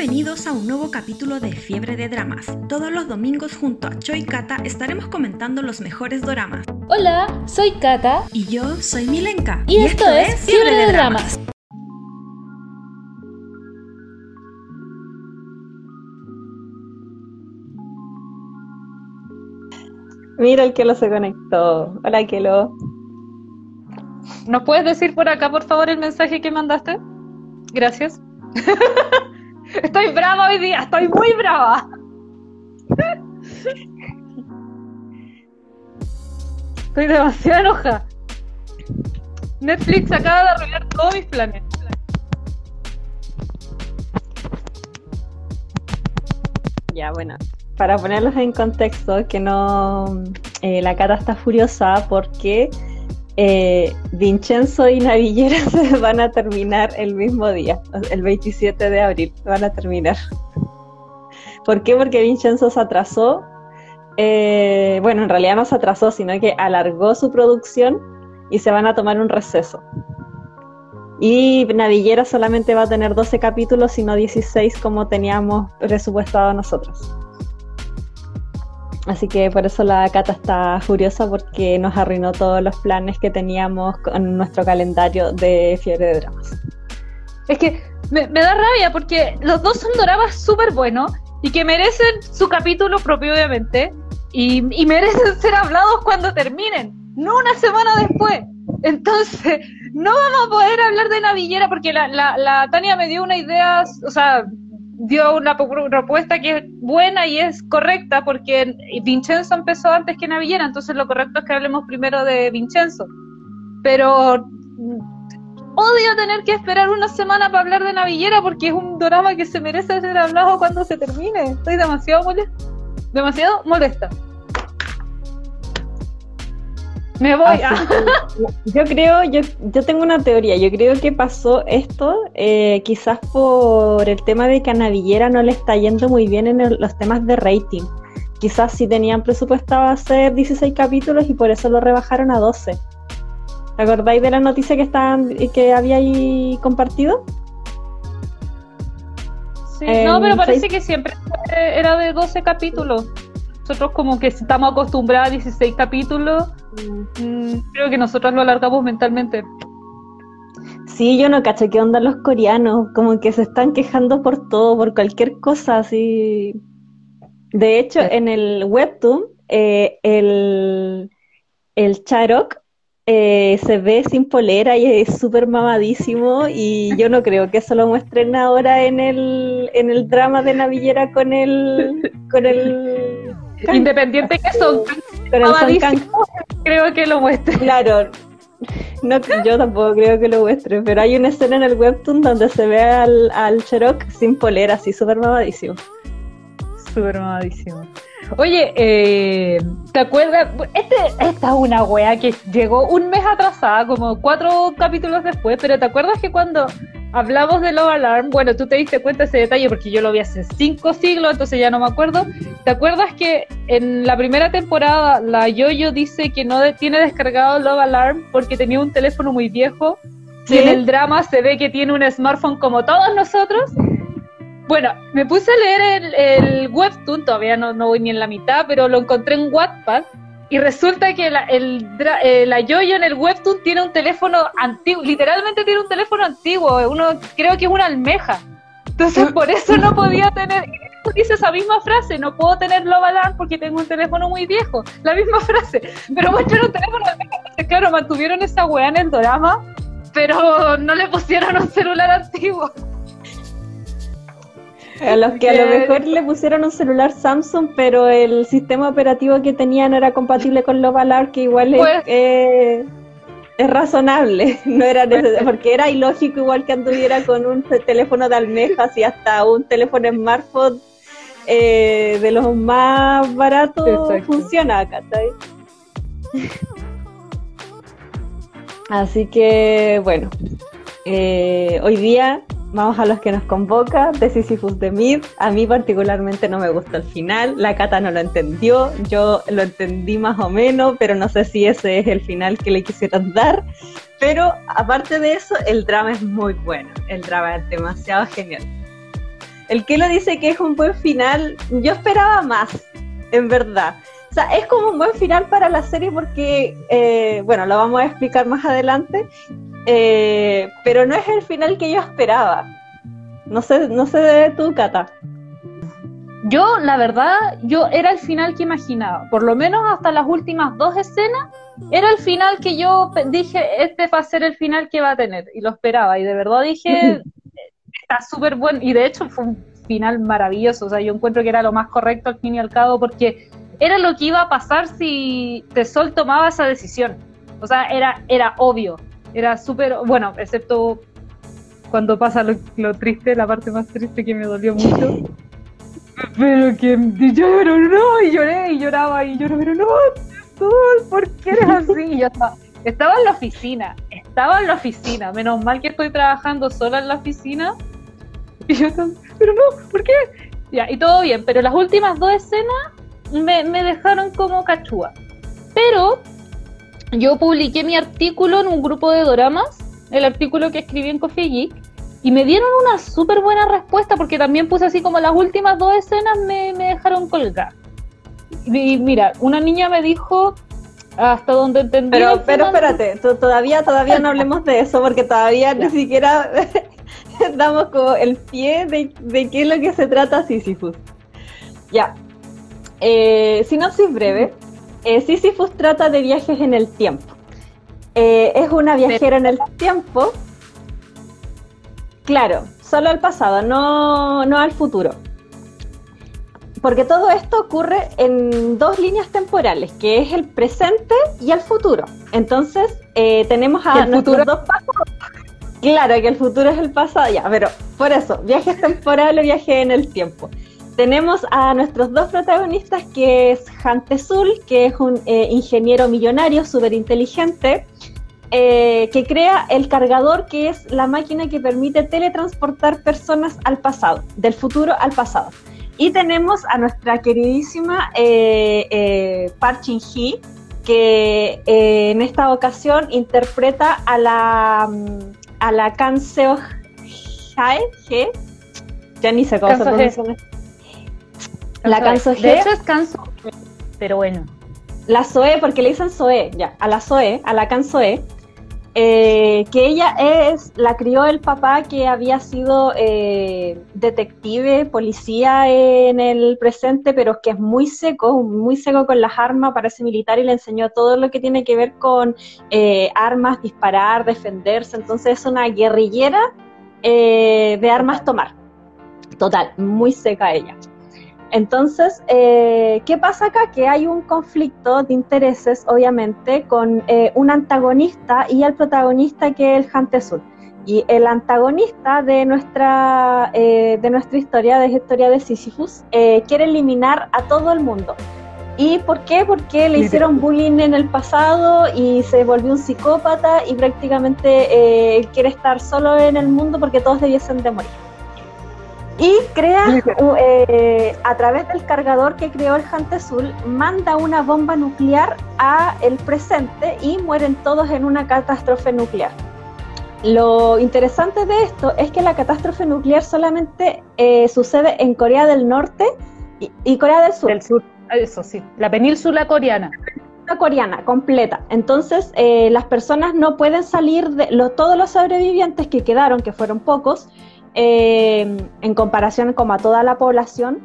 Bienvenidos a un nuevo capítulo de Fiebre de Dramas. Todos los domingos junto a Choi Kata estaremos comentando los mejores doramas. Hola, soy Kata. Y yo soy Milenka. Y, esto, es Fiebre, de, Dramas. Mira el que lo se conectó. Hola, Kelo. ¿Nos puedes decir por acá, por favor, el mensaje que mandaste? Gracias. estoy brava hoy día, estoy muy brava. estoy demasiado enojada. Netflix acaba de arruinar todos mis planes. Ya, bueno, para ponerlos en contexto, que no. Eh, la cara está furiosa porque eh, Vincenzo y Navillera se van a terminar el mismo día, el 27 de abril, van a terminar. ¿Por qué? Porque Vincenzo se atrasó. Eh, bueno, en realidad no se atrasó, sino que alargó su producción y se van a tomar un receso. Y Navillera solamente va a tener 12 capítulos, sino 16 como teníamos presupuestado nosotros. Así que por eso la Cata está furiosa porque nos arruinó todos los planes que teníamos con nuestro calendario de Fiebre de Dramas. Es que me, da rabia porque los dos son doramas súper buenos y que merecen su capítulo propio, obviamente, y, merecen ser hablados cuando terminen, no una semana después. Entonces, no vamos a poder hablar de Navillera porque la, la, la Tania me dio una idea, o sea, dio una propuesta que es buena y es correcta porque Vincenzo empezó antes que Navillera, entonces lo correcto es que hablemos primero de Vincenzo. Pero mm, odio tener que esperar una semana para hablar de Navillera porque es un drama que se merece ser hablado cuando se termine. Estoy demasiado molesta. Demasiado molesta. Me voy. Ah. yo creo, yo, yo tengo una teoría. Yo creo que pasó esto eh, quizás por el tema de que a Navillera no le está yendo muy bien en los temas de rating. Quizás sí tenían presupuestado hacer 16 capítulos y por eso lo rebajaron a 12. ¿Te acordáis de la noticia que estaban que había ahí compartido? Sí, no, pero parece que siempre era de 12 capítulos nosotros como que estamos acostumbrados a 16 capítulos, mm, creo que nosotros lo alargamos mentalmente. Sí, yo no cacho qué onda los coreanos, como que se están quejando por todo, por cualquier cosa, así. De hecho, en el webtoon, eh, el, el Charok eh, se ve sin polera y es súper mamadísimo y yo no creo que eso lo muestren ahora en el, en el drama de Navillera con el, con el Independiente que son, creo que lo muestre. Claro, no, yo tampoco creo que lo muestre, pero hay una escena en el webtoon donde se ve al, al Cherok sin polera, así súper mamadísimo. Súper mamadísimo. Oye, eh, ¿te acuerdas? Este, esta es una wea que llegó un mes atrasada, como cuatro capítulos después, pero ¿te acuerdas que cuando hablamos de Love Alarm, bueno, tú te diste cuenta de ese detalle porque yo lo vi hace cinco siglos, entonces ya no me acuerdo. ¿Te acuerdas que en la primera temporada la Yoyo dice que no tiene descargado Love Alarm porque tenía un teléfono muy viejo? Y en el drama se ve que tiene un smartphone como todos nosotros. Bueno, me puse a leer el, el webtoon, todavía no, no voy ni en la mitad, pero lo encontré en Wattpad y resulta que la, el, eh, la Yoyo en el webtoon tiene un teléfono antiguo, literalmente tiene un teléfono antiguo, uno creo que es una almeja. Entonces por eso no podía tener, dice esa misma frase, no puedo tener Love Alarm porque tengo un teléfono muy viejo, la misma frase, pero muestran un teléfono Entonces, claro, mantuvieron esa weá en el drama, pero no le pusieron un celular antiguo. A los que a lo mejor le pusieron un celular Samsung, pero el sistema operativo que tenían no era compatible con los Valar, que igual es, pues- eh, es, razonable, no era porque era ilógico igual que anduviera con un teléfono de almejas y hasta un teléfono smartphone eh, de los más baratos funciona acá, Así que bueno, eh, hoy día vamos a los que nos convoca, de Sisyphus de Mid. A mí particularmente no me gustó el final, la Cata no lo entendió, yo lo entendí más o menos, pero no sé si ese es el final que le quisieran dar. Pero aparte de eso, el drama es muy bueno, el drama es demasiado genial. El que lo dice que es un buen final, yo esperaba más, en verdad. O sea, es como un buen final para la serie porque, eh, bueno, lo vamos a explicar más adelante, eh, pero no es el final que yo esperaba. No sé, no sé de tu, Cata. Yo, la verdad, yo era el final que imaginaba. Por lo menos hasta las últimas dos escenas, era el final que yo dije, este va a ser el final que va a tener. Y lo esperaba. Y de verdad dije, está súper bueno. Y de hecho fue un final maravilloso. O sea, yo encuentro que era lo más correcto al fin y al cabo porque era lo que iba a pasar si Tesol tomaba esa decisión. O sea, era, era obvio. Era súper, bueno, excepto cuando pasa lo, lo triste, la parte más triste que me dolió mucho pero que yo pero no, y lloré y lloraba y lloraba, pero no, ¿por qué eres así? Y yo estaba, estaba en la oficina, estaba en la oficina, menos mal que estoy trabajando sola en la oficina. Y yo pero no, ¿por qué? Ya, y todo bien, pero las últimas dos escenas me, me dejaron como cachúa. Pero yo publiqué mi artículo en un grupo de doramas, el artículo que escribí en Coffee Geek, y me dieron una súper buena respuesta porque también puse así como las últimas dos escenas me, dejaron colgar. Y mira, una niña me dijo hasta donde entendí. Pero, pero espérate, todavía, todavía no hablemos de eso porque todavía ni siquiera damos como el pie de, de, qué es lo que se trata Sisyphus. Ya. Eh, sinopsis breve. Eh, Sisyphus trata de viajes en el tiempo. Eh, es una viajera en el tiempo Claro, solo al pasado, no, no al futuro. Porque todo esto ocurre en dos líneas temporales, que es el presente y el futuro. Entonces, eh, tenemos a nuestros dos pasos. Claro que el futuro es el pasado, ya, pero por eso, viajes temporales, viaje en el tiempo. Tenemos a nuestros dos protagonistas, que es Hantezul, que es un eh, ingeniero millonario súper inteligente, eh, que crea el cargador, que es la máquina que permite teletransportar personas al pasado, del futuro al pasado. Y tenemos a nuestra queridísima eh, eh Park Shin Hee, que en esta ocasión interpreta a la mm, a la Kan Seo Jae, ya ni sé cómo se pronuncia. La Kan Seo De hecho es Kan pero bueno. La Zoe, porque le dicen Zoe, ya, a la Zoe, a la Kan Zoe, eh, que ella es, la crió el papá que había sido eh, detective, policía en el presente, pero que es muy seco, muy seco con las armas, parece militar y le enseñó todo lo que tiene que ver con eh, armas, disparar, defenderse, entonces es una guerrillera de armas tomar. Total, muy seca ella. Entonces, eh, ¿qué pasa acá? Que hay un conflicto de intereses, obviamente, con eh, un antagonista y el protagonista que es el Hantezul. Y el antagonista de nuestra, eh, de nuestra historia, de la historia de Sisyphus, quiere eliminar a todo el mundo. ¿Y por qué? Porque le hicieron bullying en el pasado y se volvió un psicópata y prácticamente quiere estar solo en el mundo porque todos debiesen de morir y crea, eh, a través del cargador que creó el Azul, manda una bomba nuclear a el presente y mueren todos en una catástrofe nuclear. Lo interesante de esto es que la catástrofe nuclear solamente eh, sucede en Corea del Norte y, Corea del Sur. Del sur, eso sí, la península coreana La coreana completa. Entonces, eh, las personas no pueden salir de todos los sobrevivientes que quedaron, que fueron pocos, eh, en comparación como a toda la población,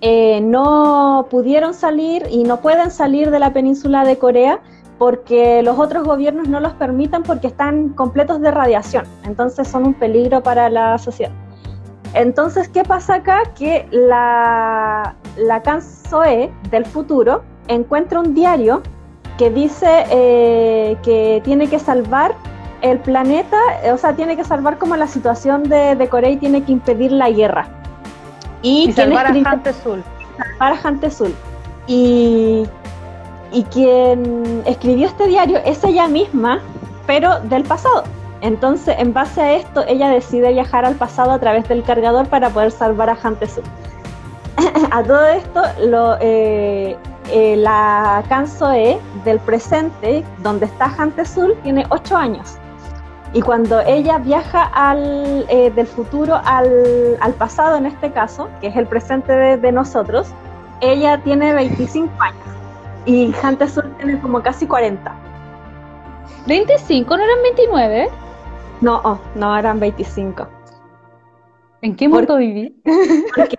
eh, no pudieron salir y no pueden salir de la península de Corea porque los otros gobiernos no los permitan porque están completos de radiación, entonces son un peligro para la sociedad. Entonces, ¿qué pasa acá? Que la, la Kansoe del futuro encuentra un diario que dice eh, que tiene que salvar el planeta, eh, o sea, tiene que salvar como la situación de, Corea y tiene que impedir la guerra. Y, salvar a Hante Sul. Salvar a Sul. Y, y quien escribió este diario es ella misma, pero del pasado. Entonces, en base a esto, ella decide viajar al pasado a través del cargador para poder salvar a Sul. a todo esto, lo, eh, eh, la Kansoe del presente, donde está Sul, tiene 8 años. Y cuando ella viaja al, eh, del futuro al, al, pasado, en este caso, que es el presente de, de nosotros, ella tiene 25 años y Hunter Sur tiene como casi 40. ¿25? ¿No eran 29? No, oh, no eran 25. ¿En qué mundo viví? Porque,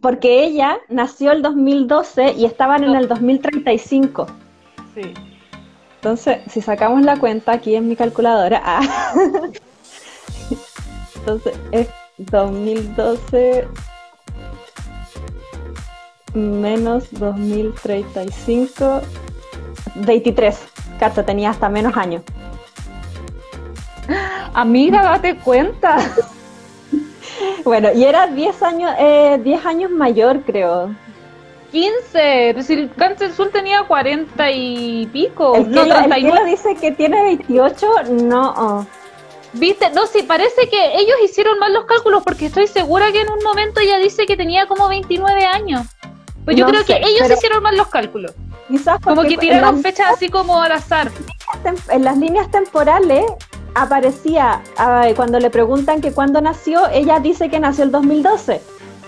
porque, ella nació el 2012 y estaban en el 2035. Sí. Entonces, si sacamos la cuenta aquí en mi calculadora, ah, entonces es 2012 menos 2035, 23. Carta tenía hasta menos años. Amiga, date cuenta. bueno, y era 10 años, eh, 10 años mayor, creo. 15, si el Cáncer Azul tenía 40 y pico. El no, el que dice que tiene 28, no. ¿Viste? No, sí, parece que ellos hicieron mal los cálculos porque estoy segura que en un momento ella dice que tenía como 29 años. Pues yo no creo sé, que ellos hicieron mal los cálculos. Quizás como que tiraron las... fechas así como al azar. En las líneas temporales aparecía, uh, cuando le preguntan que cuándo nació, ella dice que nació el 2012.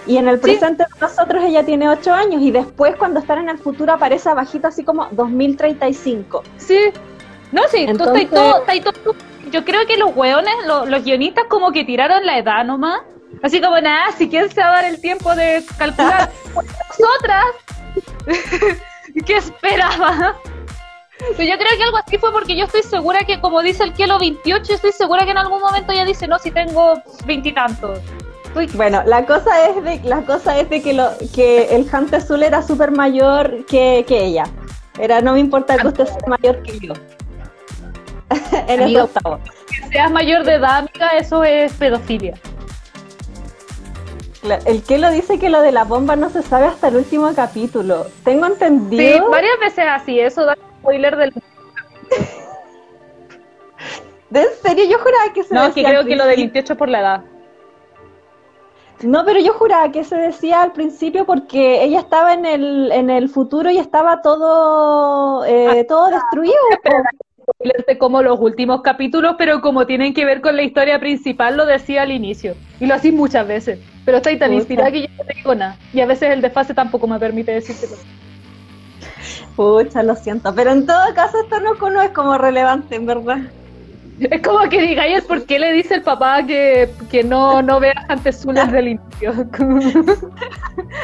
Y en el presente sí. de nosotros ella tiene 8 años y después cuando están en el futuro aparece abajito así como 2035. Sí. No, sí, Entonces... tú, tú, tú, tú, yo creo que los hueones, los, los guionistas como que tiraron la edad nomás. Así como nada, si quién se va a dar el tiempo de calcular nosotras. ¿Qué esperaba? yo creo que algo así fue porque yo estoy segura que, como dice el Kilo 28, estoy segura que en algún momento ella dice, no, si tengo veintitantos. Bueno, la cosa es de, la cosa es de que, lo, que el Hunter Azul era súper mayor que, que, ella. Era, no me importa que usted sea mayor que yo. Eres octavo. Que seas mayor de edad, amiga, eso es pedofilia. El que lo dice que lo de la bomba no se sabe hasta el último capítulo. Tengo entendido. Sí, varias veces así, eso da spoiler del. ¿De en serio? Yo juraba que se No, que creo que lo de 28 por la edad. No, pero yo juraba que se decía al principio porque ella estaba en el, en el futuro y estaba todo, eh, ah, todo destruido. Como los últimos capítulos, pero como tienen que ver con la historia principal, lo decía al inicio. Y lo así muchas veces. Pero estoy tan inspirada que yo no te digo nada. Y a veces el desfase tampoco me permite decírtelo. Pucha, lo siento. Pero en todo caso esto no, no es como relevante, en verdad. Es como que digáis por qué le dice el papá que, que no, no veas antes su desde el inicio.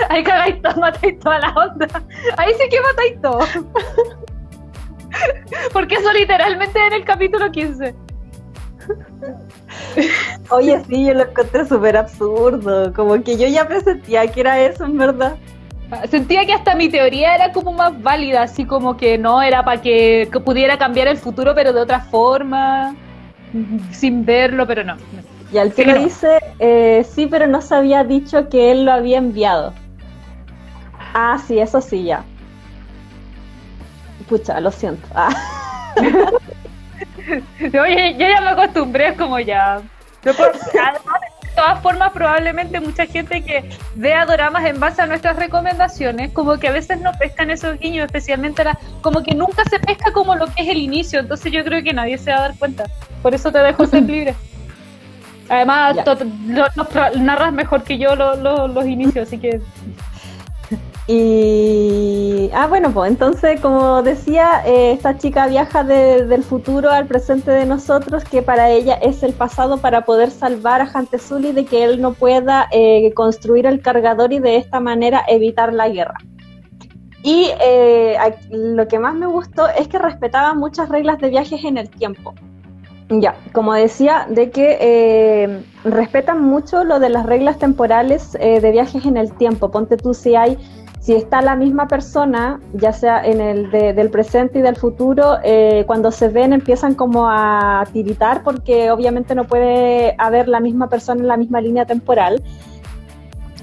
Ahí cagáis todo, matáis toda la onda. Ahí sí que matáis todo. Porque eso literalmente en el capítulo 15. Oye, sí, yo lo encontré súper absurdo. Como que yo ya presentía que era eso, en verdad. Sentía que hasta mi teoría era como más válida, así como que no, era para que, que, pudiera cambiar el futuro, pero de otra forma, sin verlo, pero no. Y al que lo dice, eh, sí, pero no se había dicho que él lo había enviado. Ah, sí, eso sí, ya. Pucha, lo siento. Ah. Oye, yo ya me acostumbré, es como ya. Yo por, además, todas formas, probablemente mucha gente que vea doramas en base a nuestras recomendaciones, como que a veces no pescan esos guiños, especialmente la, como que nunca se pesca como lo que es el inicio, entonces yo creo que nadie se va a dar cuenta. Por eso te dejo ser libre. Además, lo, lo, narras mejor que yo lo, los inicios, así que y, ah, bueno, pues entonces, como decía, eh, esta chica viaja de, del futuro al presente de nosotros, que para ella es el pasado para poder salvar a Hantezuli de que él no pueda eh, construir el cargador y de esta manera evitar la guerra. Y eh, lo que más me gustó es que respetaba muchas reglas de viajes en el tiempo. Ya, como decía, de que respetan mucho lo de las reglas temporales de viajes en el tiempo. Ponte tú si hay si está la misma persona, ya sea en el de, del presente y del futuro, eh, cuando se ven empiezan como a tiritar porque obviamente no puede haber la misma persona en la misma línea temporal.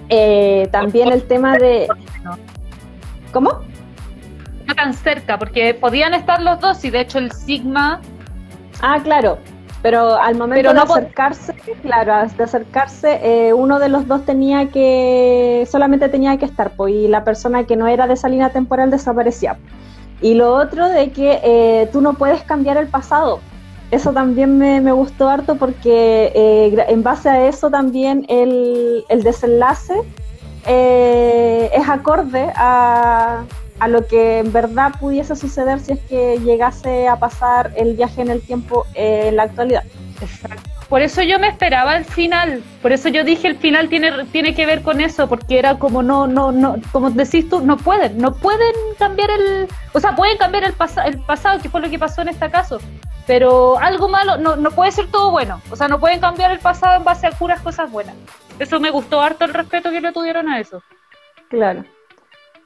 Eh, también el tema de... ¿Cómo? No tan cerca, porque podían estar los dos y de hecho el Sigma... Ah, claro, pero al momento no de acercarse, claro, de acercarse, eh, uno de los dos tenía que, solamente tenía que estar, pues, y la persona que no era de esa línea temporal desaparecía. Y lo otro de que eh, tú no puedes cambiar el pasado. eso también me, gustó harto porque eh, en base a eso también el, desenlace eh, es acorde a, a, lo que en verdad pudiese suceder si es que llegase a pasar el viaje en el tiempo en la actualidad. Exacto. Por eso yo me esperaba el final, por eso yo dije el final tiene, tiene que ver con eso, porque era como no, no, no, como decís tú, no pueden, no pueden cambiar el, o sea, pueden cambiar el, el pasado, que fue lo que pasó en este caso, pero algo malo, no, no puede ser todo bueno, o sea, no pueden cambiar el pasado en base a puras cosas buenas. Eso me gustó harto el respeto que le tuvieron a eso. Claro.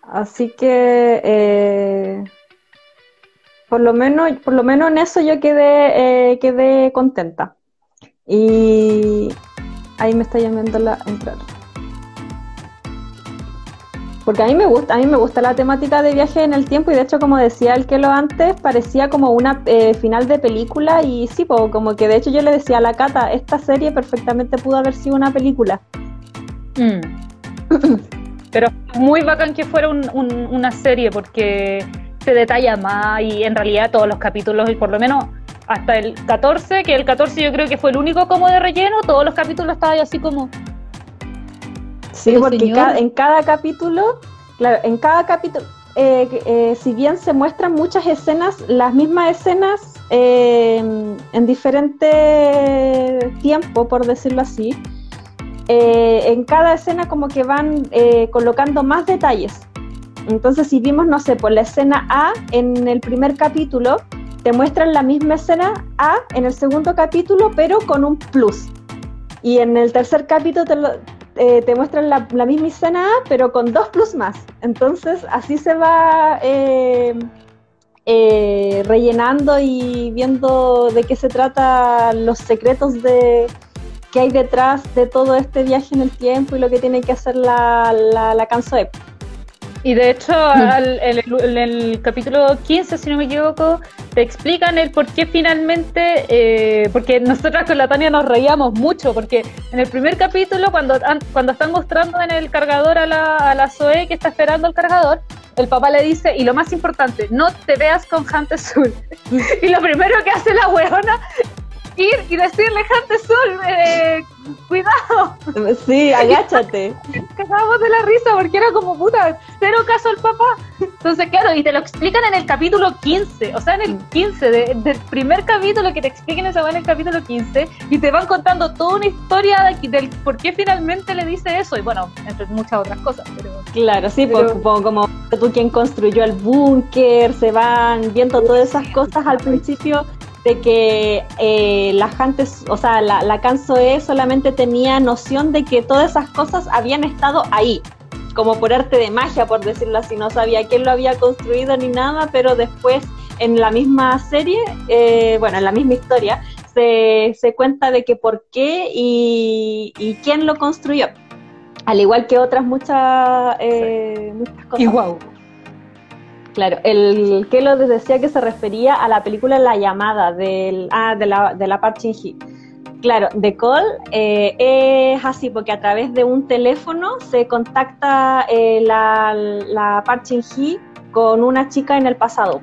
Así que eh, por lo menos, por lo menos en eso yo quedé, eh, quedé contenta. Y ahí me está llamando la entrar. Porque a mí me gusta, a mí me gusta la temática de viaje en el tiempo y de hecho como decía el que lo antes, parecía como una eh, final de película y sí, como que de hecho yo le decía a la Cata, esta serie perfectamente pudo haber sido una película. Mm. Pero muy bacán que fuera una serie porque se detalla más y en realidad todos los capítulos, y por lo menos hasta el 14, que el 14 yo creo que fue el único como de relleno, todos los capítulos estaban así como... Sí, porque en cada capítulo, claro, en cada capítulo, eh, eh, si bien se muestran muchas escenas, las mismas escenas eh, en diferente tiempo, por decirlo así, en cada escena como que van colocando más detalles. Entonces, si vimos, no sé, por la escena A en el primer capítulo, te muestran la misma escena A en el segundo capítulo, pero con un plus. Y en el tercer capítulo te, eh, muestran la, misma escena A, pero con dos plus más. Entonces así se va eh, eh, rellenando y viendo de qué se trata los secretos de que hay detrás de todo este viaje en el tiempo y lo que tiene que hacer la, la, la y de hecho, en el, capítulo 15, si no me equivoco, te explican el por qué finalmente, eh, porque nosotras con la Tania nos reíamos mucho, porque en el primer capítulo, cuando, cuando están mostrando en el cargador a la, a la Zoe que está esperando el cargador, el papá le dice, y lo más importante, no te veas con Hunter Sul. y lo primero que hace la weona ir y decirle, Jante Sol, eh, cuidado. Sí, agáchate. Cagábamos de la risa porque era como puta, cero caso al papá. Entonces, claro, y te lo explican en el capítulo 15, o sea, en el 15 del primer capítulo que te expliquen esa en el capítulo 15 y te van contando toda una historia del por qué finalmente le dice eso y bueno, entre muchas otras cosas. Pero, claro, sí, pues, como tú quien construyó el búnker, se van viendo todas esas cosas al principio de que eh, la gente, o sea, la, la Cansoe solamente tenía noción de que todas esas cosas habían estado ahí, como por arte de magia, por decirlo así, no sabía quién lo había construido ni nada, pero después en la misma serie, eh, bueno, en la misma historia, se, se, cuenta de que por qué y, y, quién lo construyó, al igual que otras muchas, eh, muchas cosas. Igual. Claro, el que lo decía que se refería a la película La llamada del, ah, de la, de la Park Claro, The Call eh, es así porque a través de un teléfono se contacta eh, la, la Park con una chica en el pasado,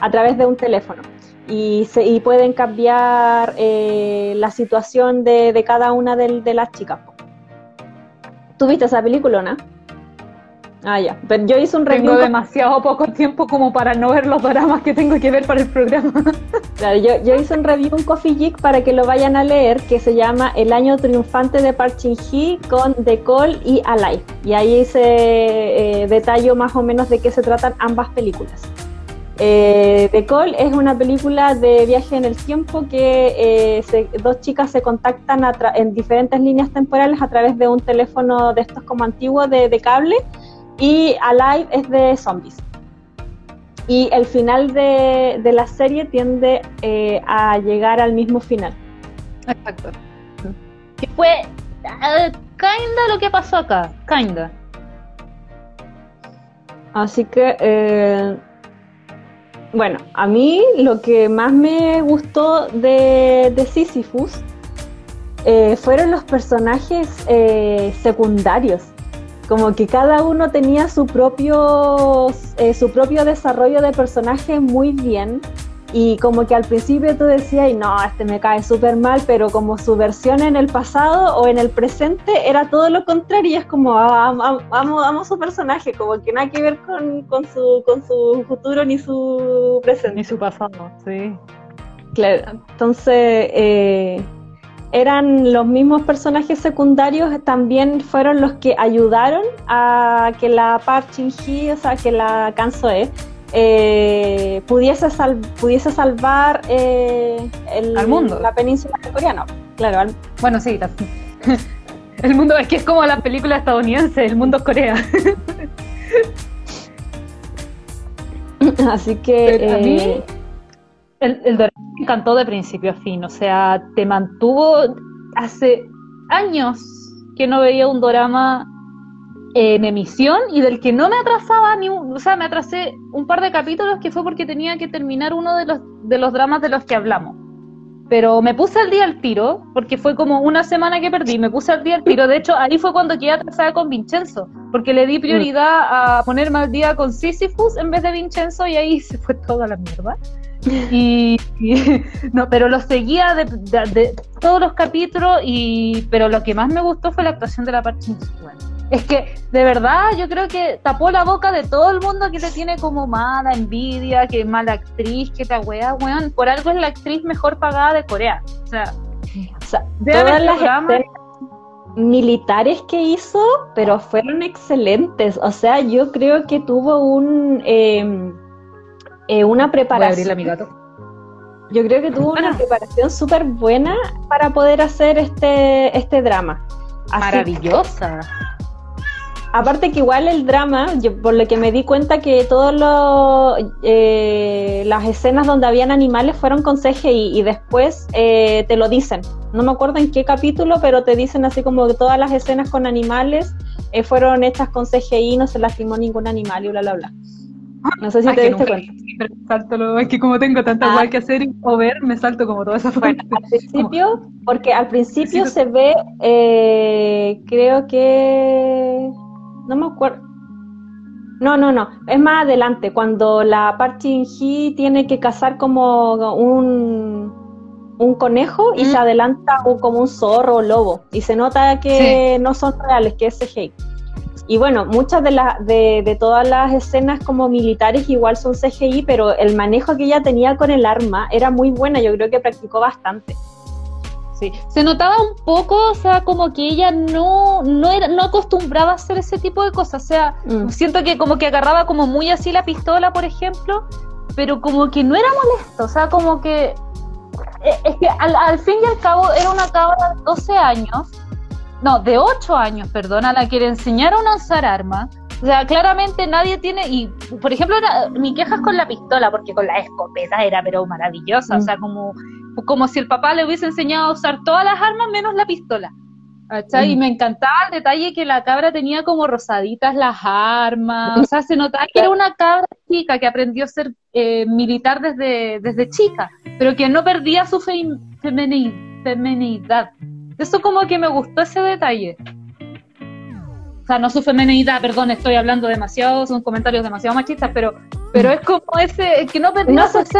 a través de un teléfono. Y, se, y pueden cambiar eh, la situación de, de, cada una de, de las chicas. ¿Tú viste esa película, no? Ah, ya. Pero yo hice un review. Tengo demasiado poco tiempo como para no ver los dramas que tengo que ver para el programa. Claro, yo, yo hice un review, un Coffee Geek, para que lo vayan a leer, que se llama El año triunfante de Park Shin Hee con The Call y Alive. Y ahí hice eh, detalle más o menos de qué se tratan ambas películas. Eh, The Call es una película de viaje en el tiempo que eh, dos chicas se contactan en diferentes líneas temporales a través de un teléfono de estos como antiguos de, de cable y Alive es de zombies. Y el final de, la serie tiende eh, a llegar al mismo final. Exacto. Que fue uh, kinda lo que pasó acá, kinda. Así que, eh, bueno, a mí lo que más me gustó de, de Sisyphus eh, fueron los personajes secundarios como que cada uno tenía su propio, eh, su propio desarrollo de personaje muy bien y como que al principio tú decías, y no, este me cae súper mal, pero como su versión en el pasado o en el presente era todo lo contrario, y es como, ah, amo, amo, su personaje, como que nada que ver con, con, su, con su futuro ni su presente. Ni su pasado, sí. Claro, entonces... Eh, eran los mismos personajes secundarios, también fueron los que ayudaron a que la Park Shin-hee, o sea, que la Kansoe, eh, pudiese, pudiese salvar eh, el, al mundo. la península coreana. Claro, bueno, sí, el mundo es que es como la película estadounidense, el mundo es Corea. Así que a mí eh, el, el me encantó de principio a fin, o sea, te mantuvo hace años que no veía un drama en emisión y del que no me atrasaba ni un, o sea, me atrasé un par de capítulos que fue porque tenía que terminar uno de los, de los dramas de los que hablamos. Pero me puse al día al tiro, porque fue como una semana que perdí, me puse al día al tiro. De hecho, ahí fue cuando quedé atrasada con Vincenzo, porque le di prioridad a ponerme al día con Sisyphus en vez de Vincenzo y ahí se fue toda la mierda. Y, no, pero lo seguía de, todos los capítulos, y, pero lo que más me gustó fue la actuación de la parte es que, de verdad, yo creo que tapó la boca de todo el mundo que te tiene como mala envidia, que mala actriz, que te wea, weón. Por algo es la actriz mejor pagada de Corea. O sea, todas las militares que hizo, pero fueron excelentes. O sea, yo creo que tuvo un em, eh, una preparación. Yo creo que tuvo una preparación súper buena para poder hacer este, este drama. Maravillosa. Aparte que igual el drama, por lo que me di cuenta que todas eh, las escenas donde habían animales fueron con CGI y después eh, te lo dicen. No me acuerdo en qué capítulo, pero te dicen así como que todas las escenas con animales eh, fueron hechas con CGI, no se lastimó ningún animal y bla, bla, bla. No sé si te diste cuenta. salto es que como tengo tanta ah. que hacer o ver, me salto como toda esa parte. al principio, porque al principio se ve, creo que no me acuerdo. No, no, no. Es más adelante, cuando la Park Hee tiene que cazar como un, un conejo y se mm. adelanta como un zorro o lobo. Y se nota que no son reales, que es CGI. Y bueno, muchas de, las de, de, todas las escenas como militares igual son CGI, pero el manejo que ella tenía con el arma era muy buena. Yo creo que practicó bastante. Sí, se notaba un poco, o sea, como que ella no, no era, no acostumbraba a hacer ese tipo de cosas. O sea, mm. siento que como que agarraba como muy así la pistola, por ejemplo, pero como que no era molesto, o sea, como que eh, es que al, fin y al cabo era una cabra de 12 años, no, de 8 años, perdón, a la que le enseñaron a usar armas. O sea, claramente nadie tiene, y por ejemplo, mi queja es con la pistola, porque con la escopeta era pero maravillosa, o mm. sea, como como si el papá le hubiese enseñado a usar todas las armas menos la pistola. Y mm. me encantaba el detalle que la cabra tenía como rosaditas las armas, o sea, se notaba que era una cabra chica que aprendió a ser eh, militar desde, desde chica, pero que no perdía su feminidad. Eso como que me gustó ese detalle o sea, no su femenidad, perdón, estoy hablando demasiado, son comentarios demasiado machistas, pero, pero es como ese, que no, no se, se,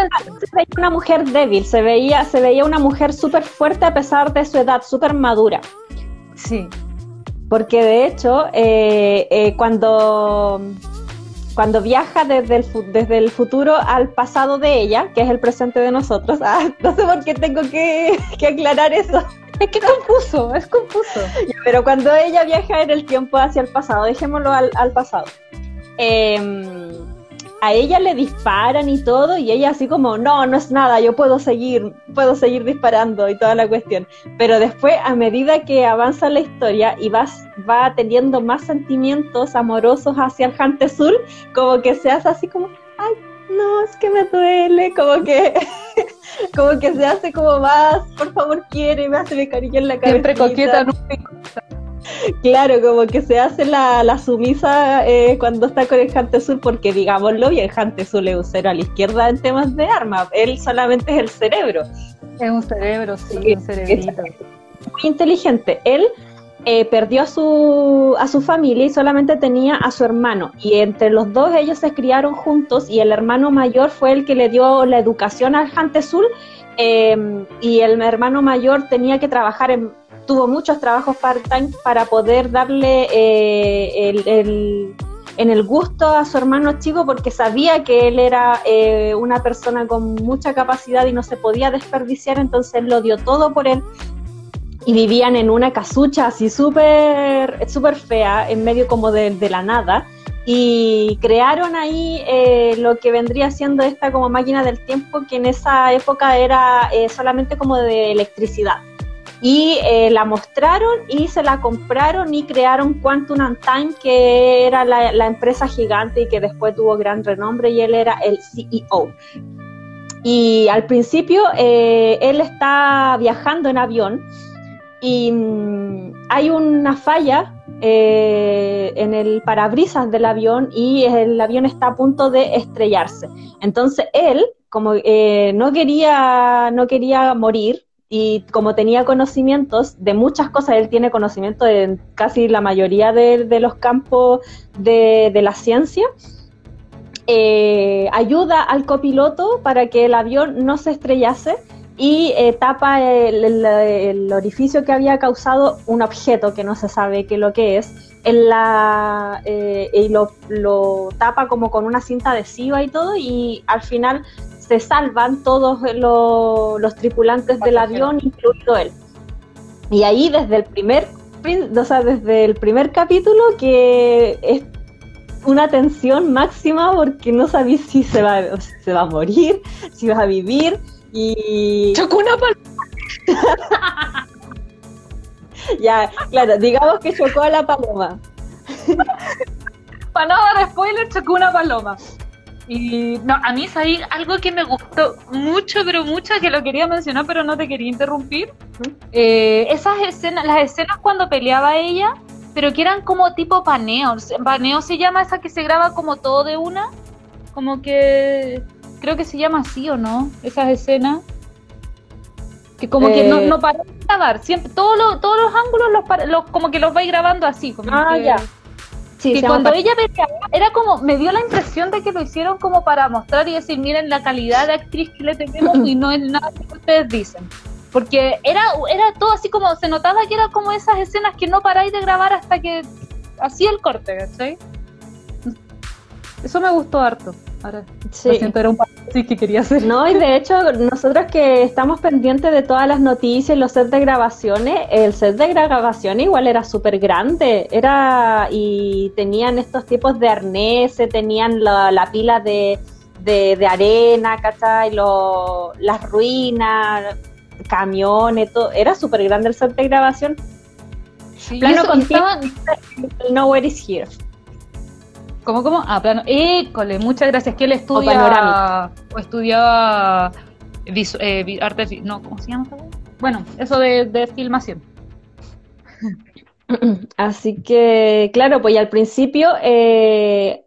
veía una mujer débil, se veía, se veía una mujer súper fuerte a pesar de su edad, súper madura. Sí. Porque de hecho, eh, eh, cuando, cuando viaja desde el, desde el futuro al pasado de ella, que es el presente de nosotros, ah, no sé por qué tengo que, que aclarar eso. Es que confuso, es confuso. Pero cuando ella viaja en el tiempo hacia el pasado, dejémoslo al, pasado. Em, a ella le disparan y todo, y ella así como, no, no es nada, yo puedo seguir, puedo seguir disparando y toda la cuestión. Pero después, a medida que avanza la historia y vas, va teniendo más sentimientos amorosos hacia el Jante Sur, como que se hace así como, ay, no, es que me duele, como que, como que se hace como más, por favor quiere, me hace mi cariño en la cabeza. Siempre coqueta, Claro, como que se hace la, sumisa eh, cuando está con el Jante Sur, porque digámoslo bien, Jante Sur es un cero a la izquierda en temas de armas, él solamente es el cerebro. Es un cerebro, sí, un cerebrito. Muy inteligente. Él eh, perdió a su, a su familia y solamente tenía a su hermano. Y entre los dos ellos se criaron juntos y el hermano mayor fue el que le dio la educación al Jante Sul em, y el hermano mayor tenía que trabajar en, tuvo muchos trabajos part-time para poder darle eh, el, en el gusto a su hermano chico porque sabía que él era eh, una persona con mucha capacidad y no se podía desperdiciar, entonces lo dio todo por él y vivían en una casucha así súper super fea, en medio como de, la nada, y crearon ahí eh, lo que vendría siendo esta como máquina del tiempo, que en esa época era eh, solamente como de electricidad. Y eh, la mostraron y se la compraron y crearon Quantum and Time, que era la, la empresa gigante y que después tuvo gran renombre y él era el CEO. Y al principio él está viajando en avión y mm, hay una falla eh, en el parabrisas del avión y el avión está a punto de estrellarse. Entonces él, como eh, no, quería, no quería morir y como tenía conocimientos de muchas cosas, él tiene conocimiento de casi la mayoría de, los campos de, la ciencia, eh, ayuda al copiloto para que el avión no se estrellase y eh, tapa el, orificio que había causado un objeto que no se sabe qué lo que es. En la, eh, y lo, tapa como con una cinta adhesiva y todo y al final se salvan todos los tripulantes del avión incluido él. Y ahí desde el primer o sea, desde el primer capítulo que es una tensión máxima porque no sabéis si se va, si se va a morir, si va a vivir, y. Chocó una paloma. ya, claro, digamos que chocó a la paloma. Para no dar spoiler, chocó una paloma. Y no, a mí es ahí algo que me gustó mucho, pero mucho, que lo quería mencionar, pero no te quería interrumpir. Eh, esas escenas, las escenas cuando peleaba ella, pero que eran como tipo paneo. Paneo se llama esa que se graba como todo de una. Como que creo que se llama así o no, esas escenas. Que como que no, eh. no para de grabar, siempre, todos los, todos los ángulos los, como que los vais grabando así. Como ah, ya. Sí, cuando ella era como, me dio la impresión de que lo hicieron como para mostrar y decir, miren la calidad de actriz que le tenemos y no es nada que ustedes dicen. Porque era, era todo así como, se notaba que era como esas escenas que no paráis de grabar hasta que hacía el corte, ¿sí? Eso me gustó harto. Ahora, sí. era un que quería hacer. No, y de hecho, nosotros que estamos pendientes de todas las noticias y los sets de grabaciones, el set de grabaciones igual era súper grande. Era, y tenían estos tipos de arneses, tenían la, pila de, de, arena, ¿cachai? Lo, las ruinas, camiones, todo. Era súper grande el set de grabación. Sí, Plano continuo, Nowhere is Here. ¿Cómo, cómo? Ah, plano. École, muchas gracias. Que él estudia. O, estudiaba. Eh, arte. No, ¿cómo se llama? Bueno, eso de, filmación. Así que, claro, pues al principio eh,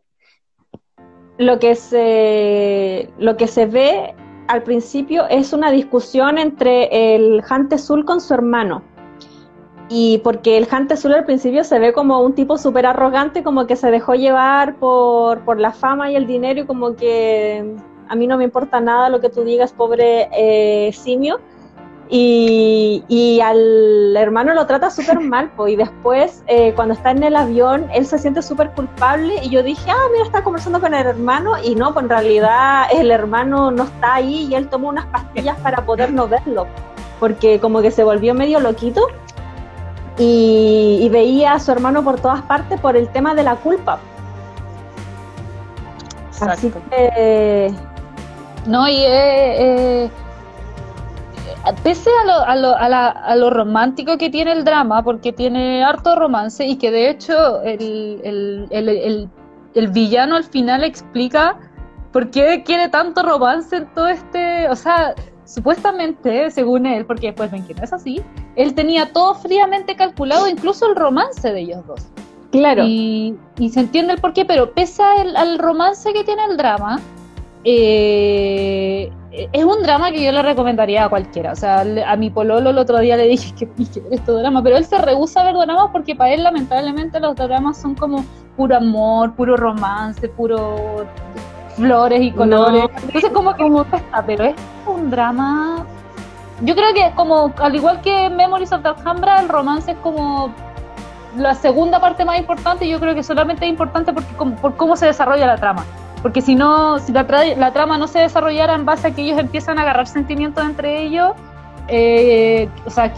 lo, que se, lo que se ve al principio es una discusión entre el Hante Sul con su hermano y porque el Hunter Azul al principio se ve como un tipo súper arrogante, como que se dejó llevar por, por, la fama y el dinero y como que a mí no me importa nada lo que tú digas, pobre eh, simio. Y, y, al hermano lo trata súper mal, pues, y después eh, cuando está en el avión, él se siente súper culpable y yo dije, ah, mira, está conversando con el hermano y no, pues en realidad el hermano no está ahí y él tomó unas pastillas para poder no verlo, porque como que se volvió medio loquito y, veía a su hermano por todas partes por el tema de la culpa. Así que... No, y eh, eh, pese a lo, a, lo, a, la, a lo, romántico que tiene el drama, porque tiene harto romance y que de hecho el, el, el, el villano al final explica por qué quiere tanto romance en todo este, o sea, supuestamente, según él, porque después ven que no es así, él tenía todo fríamente calculado, incluso el romance de ellos dos. Claro. Y, se entiende el porqué, pero pese al, romance que tiene el drama, eh, es un drama que yo le recomendaría a cualquiera. O sea, a mi pololo el otro día le dije que, que esto drama, pero él se rehúsa a ver dramas porque para él lamentablemente los dramas son como puro amor, puro romance, puro flores y colores. Entonces como que pero es un drama... Yo creo que como, al igual que Memories of the Alhambra, el romance es como la segunda parte más importante. Yo creo que solamente es importante porque, por cómo se desarrolla la trama. Porque si no, si la, la, trama no se desarrollara en base a que ellos empiezan a agarrar sentimientos entre ellos, eh, o sea,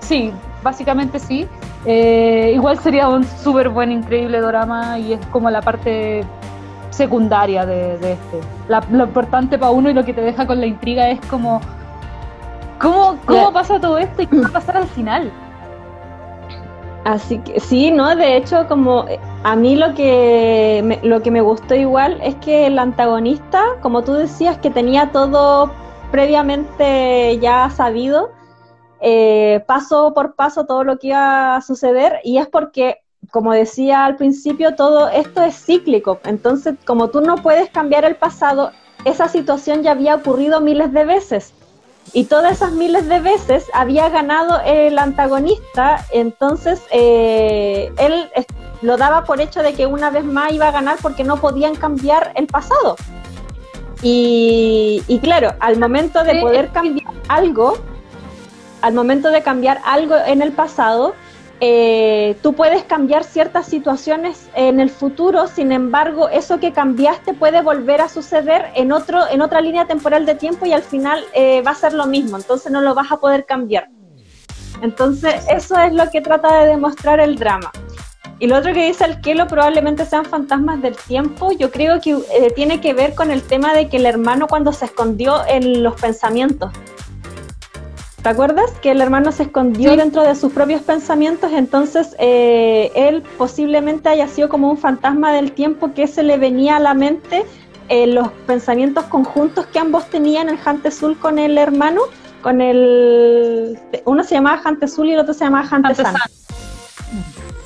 sí, básicamente sí. Eh, igual sería un súper buen, increíble drama y es como la parte secundaria de, este. lo importante para uno y lo que te deja con la intriga es como, ¿cómo, cómo pasa todo esto y qué va a pasar al final? Así que sí, ¿no? De hecho, como eh, a mí lo que me, lo que me gustó igual es que el antagonista, como tú decías, que tenía todo previamente ya sabido, eh, paso por paso todo lo que iba a suceder y es porque, como decía al principio, todo esto es cíclico. Entonces, como tú no puedes cambiar el pasado, esa situación ya había ocurrido miles de veces. Y todas esas miles de veces había ganado el antagonista, entonces eh, él lo daba por hecho de que una vez más iba a ganar porque no podían cambiar el pasado. Y, y claro, al momento de poder cambiar algo, al momento de cambiar algo en el pasado, eh, tú puedes cambiar ciertas situaciones en el futuro, sin embargo, eso que cambiaste puede volver a suceder en, otro, en otra línea temporal de tiempo y al final eh, va a ser lo mismo, entonces no lo vas a poder cambiar. Entonces, eso es lo que trata de demostrar el drama. Y lo otro que dice el Kelo probablemente sean fantasmas del tiempo. Yo creo que eh, tiene que ver con el tema de que el hermano cuando se escondió en los pensamientos, ¿Te acuerdas? Que el hermano se escondió dentro de sus propios pensamientos, entonces eh, él posiblemente haya sido como un fantasma del tiempo que se le venía a la mente eh, los pensamientos conjuntos que ambos tenían el Hantezul con el hermano, con el... Uno se llamaba Hantezul y el otro se llamaba Hantesan.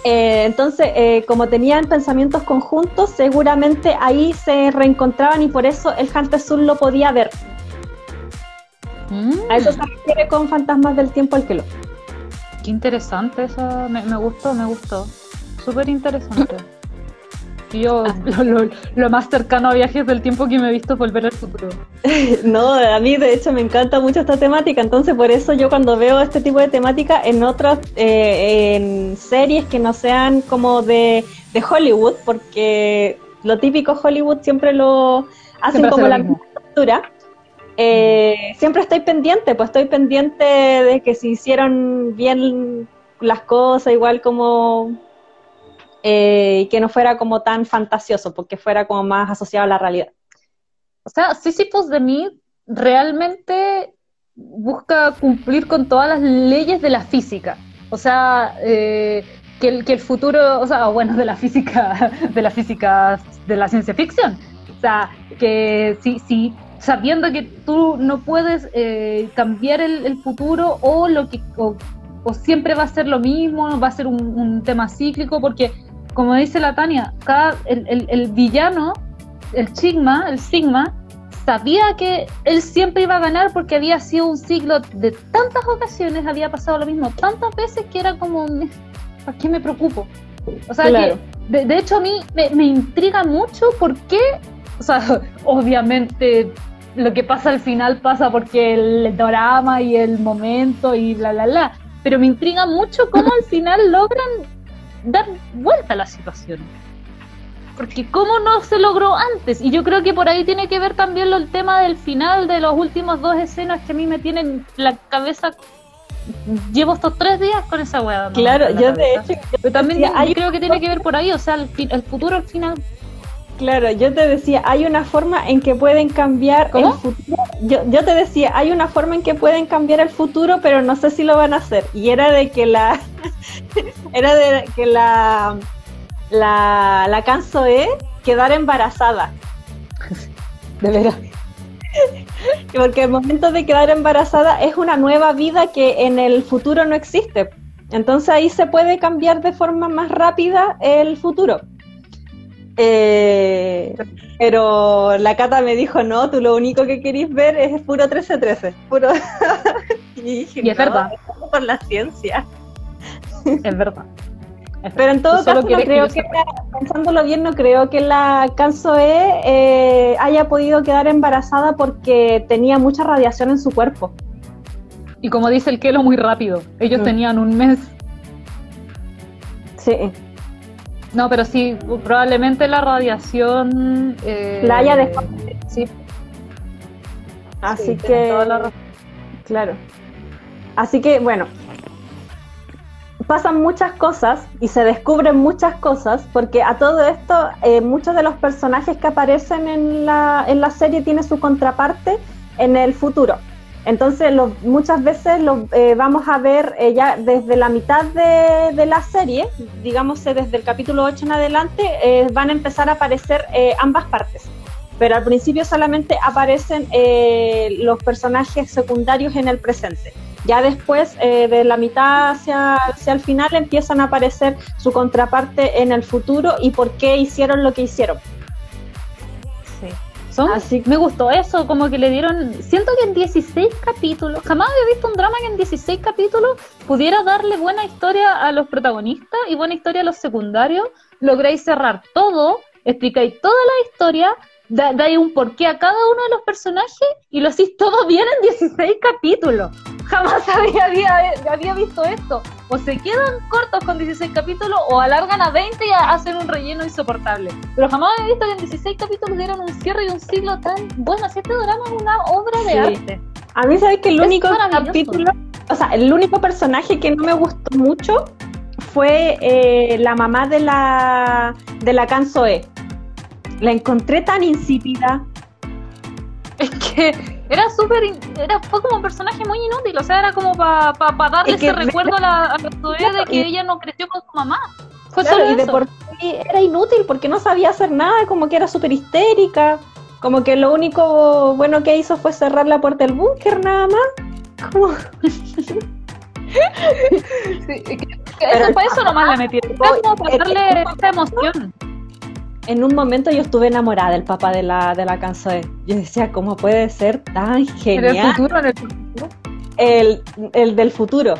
Eh, entonces, como tenían pensamientos conjuntos, seguramente ahí se reencontraban y por eso el Hantezul lo podía ver. A eso se refiere con fantasmas del tiempo al que lo. Qué interesante eso, me, gustó, me gustó. Súper interesante. Yo ah. lo, más cercano a viajes del tiempo que me he visto es volver al futuro. No, a mí de hecho me encanta mucho esta temática, entonces por eso yo cuando veo este tipo de temática en otras, eh, en series que no sean como de, Hollywood, porque lo típico Hollywood siempre lo hacen como la misma estructura, eh, siempre estoy pendiente, pues estoy pendiente de que si hicieron bien las cosas, igual como eh, que no fuera como tan fantasioso, porque fuera como más asociado a la realidad. O sea, Sisyphus de mí realmente busca cumplir con todas las leyes de la física. O sea, eh, que, el, que el futuro, o sea, bueno, de la física, de la física, de la ciencia ficción. O sea, que si, si sabiendo que tú no puedes eh, cambiar el, futuro o lo que o, siempre va a ser lo mismo, va a ser un, tema cíclico, porque como dice la Tania, cada, el, el, villano, el Sigma, el Sigma, sabía que él siempre iba a ganar porque había sido un ciclo de tantas ocasiones, había pasado lo mismo tantas veces que era como, ¿para qué me preocupo? O sea, que de, hecho a mí me, me intriga mucho por qué o sea, obviamente lo que pasa al final pasa porque el drama y el momento y bla, bla, bla. Pero me intriga mucho cómo al final logran dar vuelta a la situación. Porque cómo no se logró antes. Y yo creo que por ahí tiene que ver también el tema del final de los últimos dos escenas que a mí me tienen la cabeza llevo estos tres días con esa hueá. Claro, yo de hecho. Pero también creo que tiene que ver por ahí, o sea, el, el futuro al final Claro, yo te decía, hay una forma en que pueden cambiar el futuro. Yo, yo, te decía, hay una forma en que pueden cambiar el futuro, pero no sé si lo van a hacer. Y era de que la era de que la la, la Canzoe quedara embarazada. De veras. Porque el momento de quedar embarazada es una nueva vida que en el futuro no existe. Entonces ahí se puede cambiar de forma más rápida el futuro. Eh, pero la Cata me dijo, no, tú lo único que querís ver es puro 1313. Puro... y dije, Y es "No, verdad. es por la ciencia. Es verdad. Pero en todo caso, no quieres creo yo que, sepa. pensándolo bien, no creo que la Kansoe eh, haya podido quedar embarazada porque tenía mucha radiación en su cuerpo. Y como dice el Kelo, muy rápido. Ellos Mm. tenían un mes. Sí, No, pero sí, probablemente la radiación. eh, La haya dejado. Sí, así sí, que. toda la. Claro. Así que, bueno, pasan muchas cosas y se descubren muchas cosas, porque a todo esto, eh, muchos de los personajes que aparecen en la, en la serie tienen su contraparte en el futuro. Entonces, muchas veces lo eh, vamos a ver eh, ya desde la mitad de, de la serie, digamos eh, desde el capítulo 8 en adelante, eh, van a empezar a aparecer eh, ambas partes pero al principio solamente aparecen eh, los personajes secundarios en el presente. Ya después, de la mitad hacia, hacia el final, empiezan a aparecer su contraparte en el futuro y por qué hicieron lo que hicieron. Así- Me gustó eso, como que le dieron. Siento que en 16 capítulos, jamás había visto un drama que en 16 capítulos pudiera darle buena historia a los protagonistas y buena historia a los secundarios. Lográis cerrar todo, explicáis toda la historia, da- dais un porqué a cada uno de los personajes y lo hacéis todo bien en 16 capítulos. Jamás había, había, había visto esto. O se quedan cortos con 16 capítulos o alargan a 20 y hacen un relleno insoportable. Pero jamás había visto que en 16 capítulos dieron un cierre y un siglo tan bueno. Si este drama es una obra de Sí. arte. A mí, ¿sabes que el único capítulo, o sea, el único personaje que no me gustó mucho fue eh, la mamá de la, de la Kansoe. La encontré tan insípida. Es que era súper. Era, fue como un personaje muy inútil. O sea, era como para darle Es que ese recuerdo a la, a la de que y- ella no creció con su mamá. Fue Claro, solo y de eso. por sí era inútil porque no sabía hacer nada, como que era súper histérica, como que lo único bueno que hizo fue cerrar la puerta del búnker nada más. Como- Sí, es que- eso, para eso nomás la metí. Para darle esa emoción. En un momento yo estuve enamorada del papá de la, de la Kansoe. Yo decía, ¿cómo puede ser tan En el genial? futuro, en el futuro. El, el del futuro.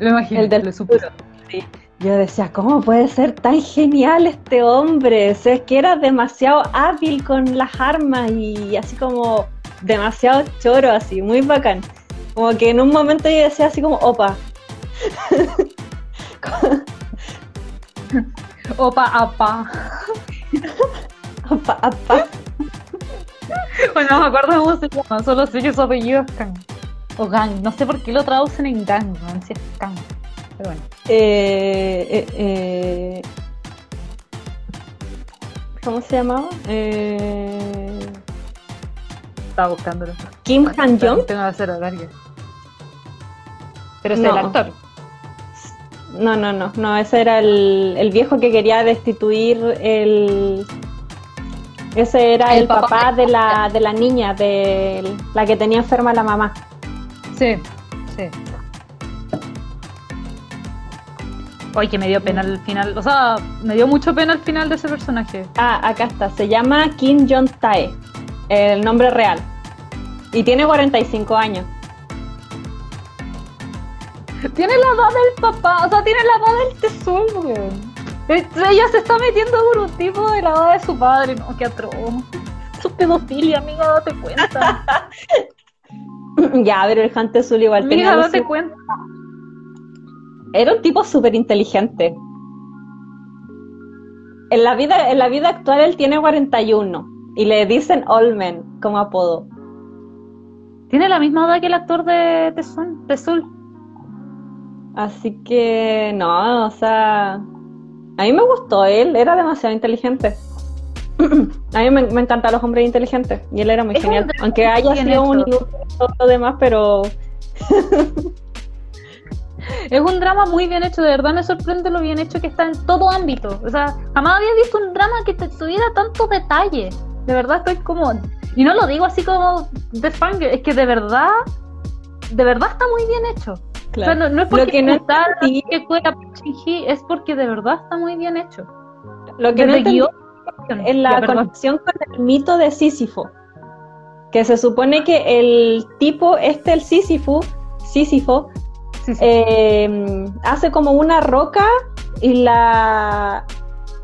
Lo imagino, El del lo futuro. sí. Yo decía, ¿cómo puede ser tan genial este hombre? O sea, es que era demasiado hábil con las armas y así como demasiado choro, así, muy bacán. Como que en un momento yo decía así como, opa. Opa, apa. opa, opa. Bueno, no me acuerdo cómo se llama, solo sé que su apellido es Kang. O Gang, no sé por qué lo traducen en Gang, no sé si es Kang. Pero bueno. Eh, eh, eh, ¿Cómo se llamaba? Eh, Estaba buscándolo. Kim Han Jong. Tengo que hacer. Pero es No. el actor. No, no, no, no, ese era el, el viejo que quería destituir el... Ese era El el, papá. papá, de, la, de la niña, de la que tenía enferma la mamá. Sí, sí. Oye, que me dio pena al final. O sea, me dio mucho pena al final de ese personaje. Ah, acá está, se llama Kim Jong Tae, el nombre real. Y tiene 45 años. Tiene la edad del papá, o sea, tiene la edad del tesoro, weón. Eh, Ella se está metiendo con un tipo de la edad de su padre, no, qué atroz. Su pedofilia, amiga, date cuenta. ya, pero el Hunter Azul igual tenía amiga, date cinco- cuenta. Era un tipo súper inteligente. En la, vida, en la vida actual él tiene 41 y le dicen Olmen como apodo. Tiene la misma edad que el actor de Tezul. Así que no, o sea, a mí me gustó él, era demasiado inteligente. A mí me, me encantan los hombres inteligentes y él era muy Es un genial, aunque haya sido un hecho. inútil y todo lo demás, pero Es un drama muy bien hecho, de verdad me sorprende lo bien hecho que está en todo ámbito. O sea, jamás había visto un drama que te tuviera tanto detalle. De verdad estoy como... Y no lo digo así como de fangirl, es que de verdad, de verdad está muy bien hecho. O sea, no, no es Lo porque que no entendí- que fuera Park Shin-hye, es porque de verdad está muy bien hecho. Lo que no Desde entendí guion. es la conexión con el mito de Sísifo. Que se supone que el tipo, este, el Sísifo, Sísifo, Sí, sí. eh, hace como una roca y la,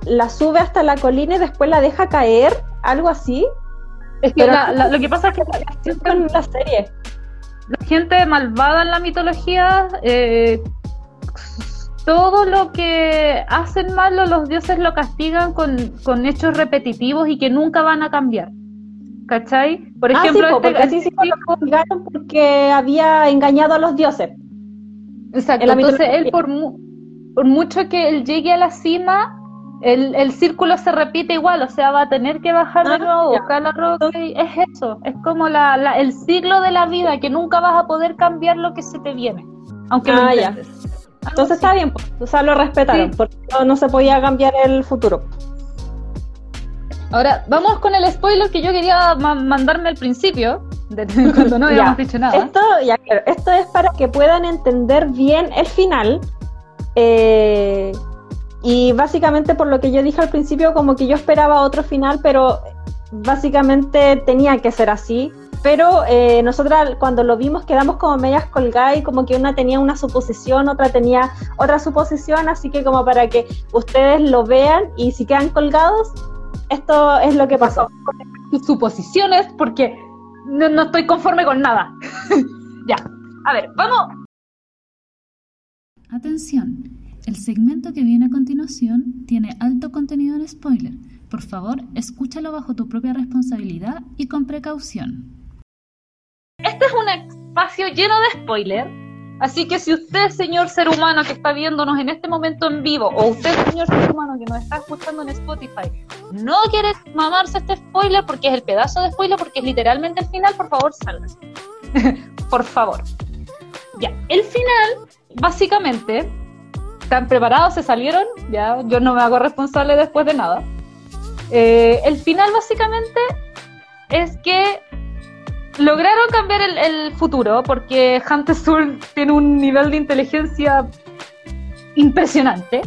la sube hasta la colina y después la deja caer, algo así, es que pero- la- la- lo que pasa es que la, con la serie. La gente malvada en la mitología, eh, todo lo que hacen malo los dioses lo castigan con, con hechos repetitivos y que nunca van a cambiar. ¿Cachai? Por Ah, ejemplo, este- porque así sí lo castigaron porque había engañado a los dioses. Exacto, en entonces él por, mu- por mucho que él llegue a la cima, el, el círculo se repite igual, o sea, va a tener que bajar de Ah, nuevo, ya. buscar la roca y es eso, es como la, la- el ciclo de la vida, que nunca vas a poder cambiar lo que se te viene, aunque lo Ah, ya. intentes. Algo Entonces está bien, pues, o sea, lo respetaron, Sí. porque no, no se podía cambiar el futuro. Ahora, vamos con el spoiler que yo quería ma- mandarme al principio, de- cuando no Ya. habíamos dicho nada. Esto, ya, claro, esto es para que puedan entender bien el final. eh, y básicamente por lo que yo dije al principio, como que yo esperaba otro final, pero básicamente tenía que ser así. Pero eh, nosotras cuando lo vimos quedamos como medias colgadas y como que una tenía una suposición, otra tenía otra suposición, así que como para que ustedes lo vean y si quedan colgados, esto es lo que pasó. tus suposiciones porque no, no estoy conforme con nada. ya, a ver, vamos. Atención, el segmento que viene a continuación tiene alto contenido en spoiler. Por favor, escúchalo bajo tu propia responsabilidad y con precaución. Este es un espacio lleno de spoiler. Así que si usted, señor ser humano que está viéndonos en este momento en vivo, o usted, señor ser humano que nos está escuchando en Spotify, no quiere mamarse este spoiler porque es el pedazo de spoiler, porque es literalmente el final, por favor, sálgase. por favor. Ya, el final, básicamente, ¿están preparados? ¿Se salieron? Ya, yo no me hago responsable después de nada. Eh, el final, básicamente, es que lograron cambiar el, el futuro porque Hunter Sur tiene un nivel de inteligencia impresionante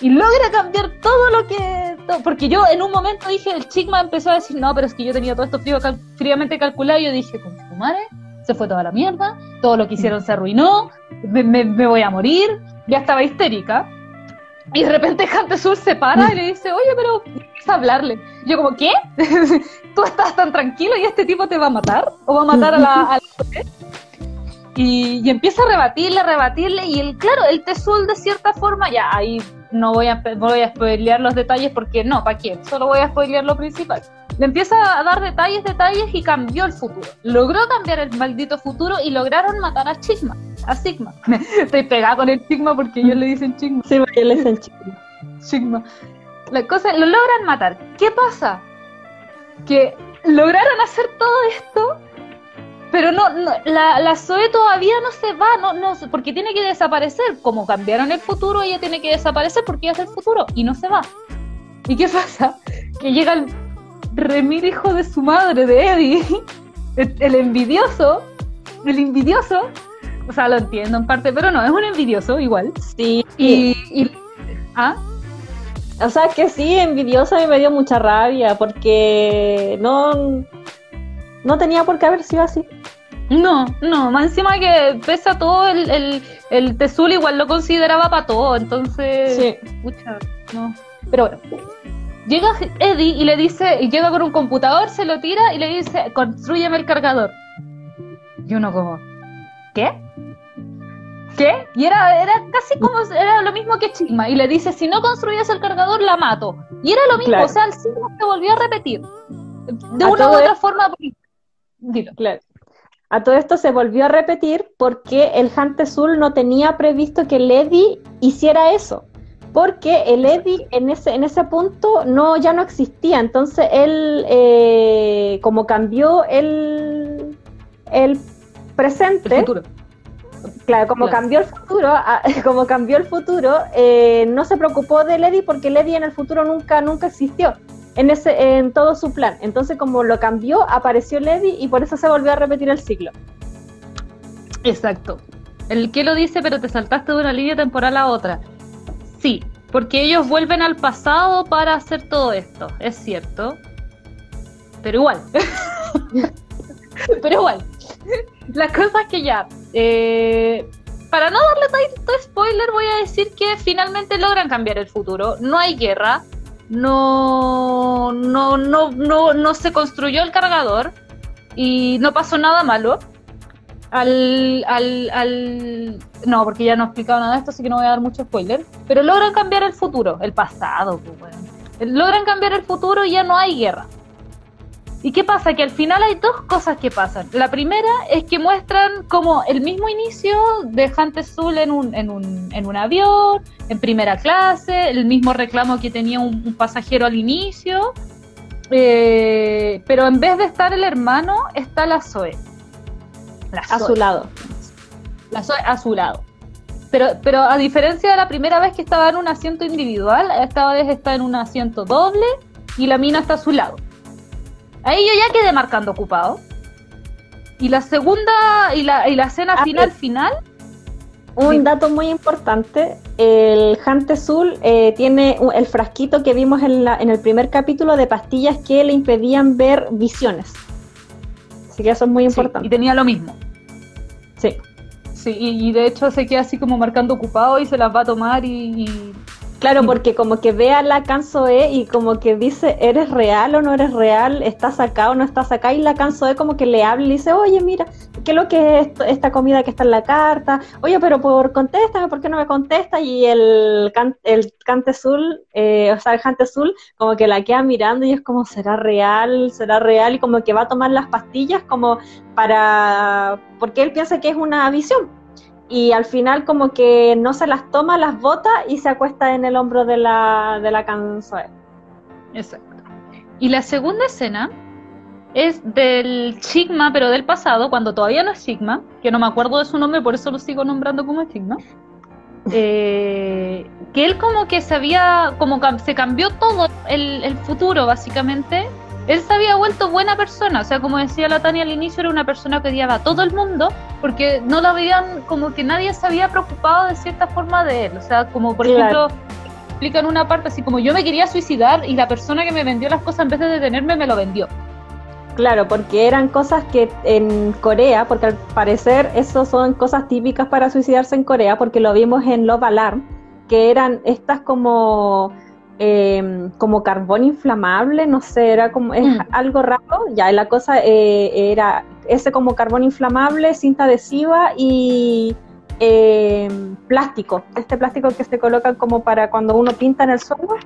y logra cambiar todo lo que to- porque yo en un momento dije el Chigma empezó a decir no pero es que yo tenía todo esto frío, cal- fríamente calculado y yo dije con tu madre se fue toda la mierda todo lo que hicieron se arruinó me, me- me voy a morir ya estaba histérica y de repente Hunter se para y le dice oye pero empieza a hablarle yo como ¿qué? tú estás tan tranquilo y este tipo te va a matar o va a matar a la, a la- y, y empieza a rebatirle, rebatirle y el claro, el Tesul de cierta forma ya ahí no voy a voy a spoilear los detalles porque no, ¿para qué? Solo voy a spoilear lo principal. Le empieza a dar detalles, detalles y cambió el futuro. Logró cambiar el maldito futuro y lograron matar a Chigma, a Sigma. Estoy pegada con el Chigma porque ellos le dicen Chigma. Sí, porque él es el chico. Sigma. La cosa, lo logran matar. ¿Qué pasa? Que lograron hacer todo esto, pero no, no- la, la Zoe todavía no se va, no, no, porque tiene que desaparecer. Como cambiaron el futuro, ella tiene que desaparecer porque ella es el futuro y no se va. ¿Y qué pasa? Que llega el remil hijo de su madre, de Eddie, el, envidioso, el envidioso, o sea, lo entiendo en parte, pero no, es un envidioso igual. Sí, Y, y- ¿ah? O sea, que sí, envidiosa y me dio mucha rabia porque no, no tenía por qué haber sido así. No, no, más encima que pesa todo el, el, el Tesul igual lo consideraba para todo, entonces, Sí. pucha, no. Pero bueno, llega Eddie y le dice, y llega con un computador, se lo tira y le dice, construyeme el cargador. Y uno como, ¿qué? ¿Qué? Y era, era casi como, era lo mismo que Chigma, y le dice, si no construyes el cargador, la mato. Y era lo mismo, Claro. o sea, el ciclo se volvió a repetir. De A una u todo otra esto- forma, dilo. Claro. A todo esto se volvió a repetir porque el Hunter Sul no tenía previsto que Lady hiciera eso. Porque el Eddie en ese, en ese punto no, ya no existía. Entonces él, eh, como cambió el, el El presente, futuro. Claro, como Claro. cambió el futuro, ah, como cambió el futuro, eh, no se preocupó de Lady porque Lady en el futuro nunca, nunca existió en ese, en todo su plan. Entonces, como lo cambió, apareció Lady y por eso se volvió a repetir el ciclo. Exacto. El que lo dice, pero te saltaste de una línea temporal a otra. Sí, porque ellos vuelven al pasado para hacer todo esto, es cierto. Pero igual. Pero igual. La cosa es que ya. eh, para no darle tanto spoiler, voy a decir que finalmente logran cambiar el futuro. No hay guerra. No, no, no, no, no se construyó el cargador. Y no pasó nada malo. Al. No, porque ya no he explicado nada de esto, así que no voy a dar mucho spoiler. Pero logran cambiar el futuro, el pasado. pues. Logran cambiar el futuro y ya no hay guerra. ¿Y qué pasa? Que al final hay dos cosas que pasan. La primera es que muestran como el mismo inicio de Hunter Sul en un, en, un, avión, en primera clase, el mismo reclamo que tenía un, un pasajero al inicio. Eh, pero en vez de estar el hermano, está la Zoe. La A su lado. La Zoe a su lado. Pero, pero a diferencia de la primera vez que estaba en un asiento individual, esta vez está en un asiento doble y la mina está a su lado. Ahí yo ya quedé marcando ocupado. Y la segunda, y la, y la escena Ah, final, eh. final, Un Sí. dato muy importante, el Hante Azul eh, tiene el frasquito que vimos en, la- en el primer capítulo de pastillas que le impedían ver visiones. Así que eso es muy sí, importante. y tenía lo mismo. Sí. Sí, y, de hecho se queda así como marcando ocupado y se las va a tomar y, y- Claro, Mm. porque como que ve a la Kanzoe y como que dice, ¿eres real o no eres real? ¿Estás acá o no estás acá? Y la Kanzoe como que le habla y le dice, oye, mira, ¿qué es lo que es esto- esta comida que está en la carta? Oye, pero por contéstame, ¿por qué no me contesta? Y el, can- el Cante Azul, eh, o sea, el Jante Azul, como que la queda mirando y es como, ¿será real? ¿Será real? Y como que va a tomar las pastillas como para... porque él piensa que es una visión y al final como que no se las toma, las bota y se acuesta en el hombro de la, de la. Exacto. Y la segunda escena es del Sigma, pero del pasado, cuando todavía no es Sigma, que no me acuerdo de su nombre, por eso lo sigo nombrando como Sigma. Eh, que él como que se había, como se cambió todo el, el futuro básicamente. Él se había vuelto buena persona, o sea, como decía la Tania al inicio, era una persona que odiaba a todo el mundo porque no la veían, como que nadie se había preocupado de cierta forma de él. O sea, como por Claro. ejemplo, explican una parte así como yo me quería suicidar y la persona que me vendió las cosas en vez de detenerme me lo vendió. Claro, porque eran cosas que en Corea, porque al parecer eso son cosas típicas para suicidarse en Corea, porque lo vimos en Love Alarm, que eran estas como eh, como carbón inflamable, no sé, era como es Mm. algo raro. Ya, la cosa eh, era ese como carbón inflamable, cinta adhesiva y eh, plástico. Este plástico que se coloca como para cuando uno pinta en el suelo,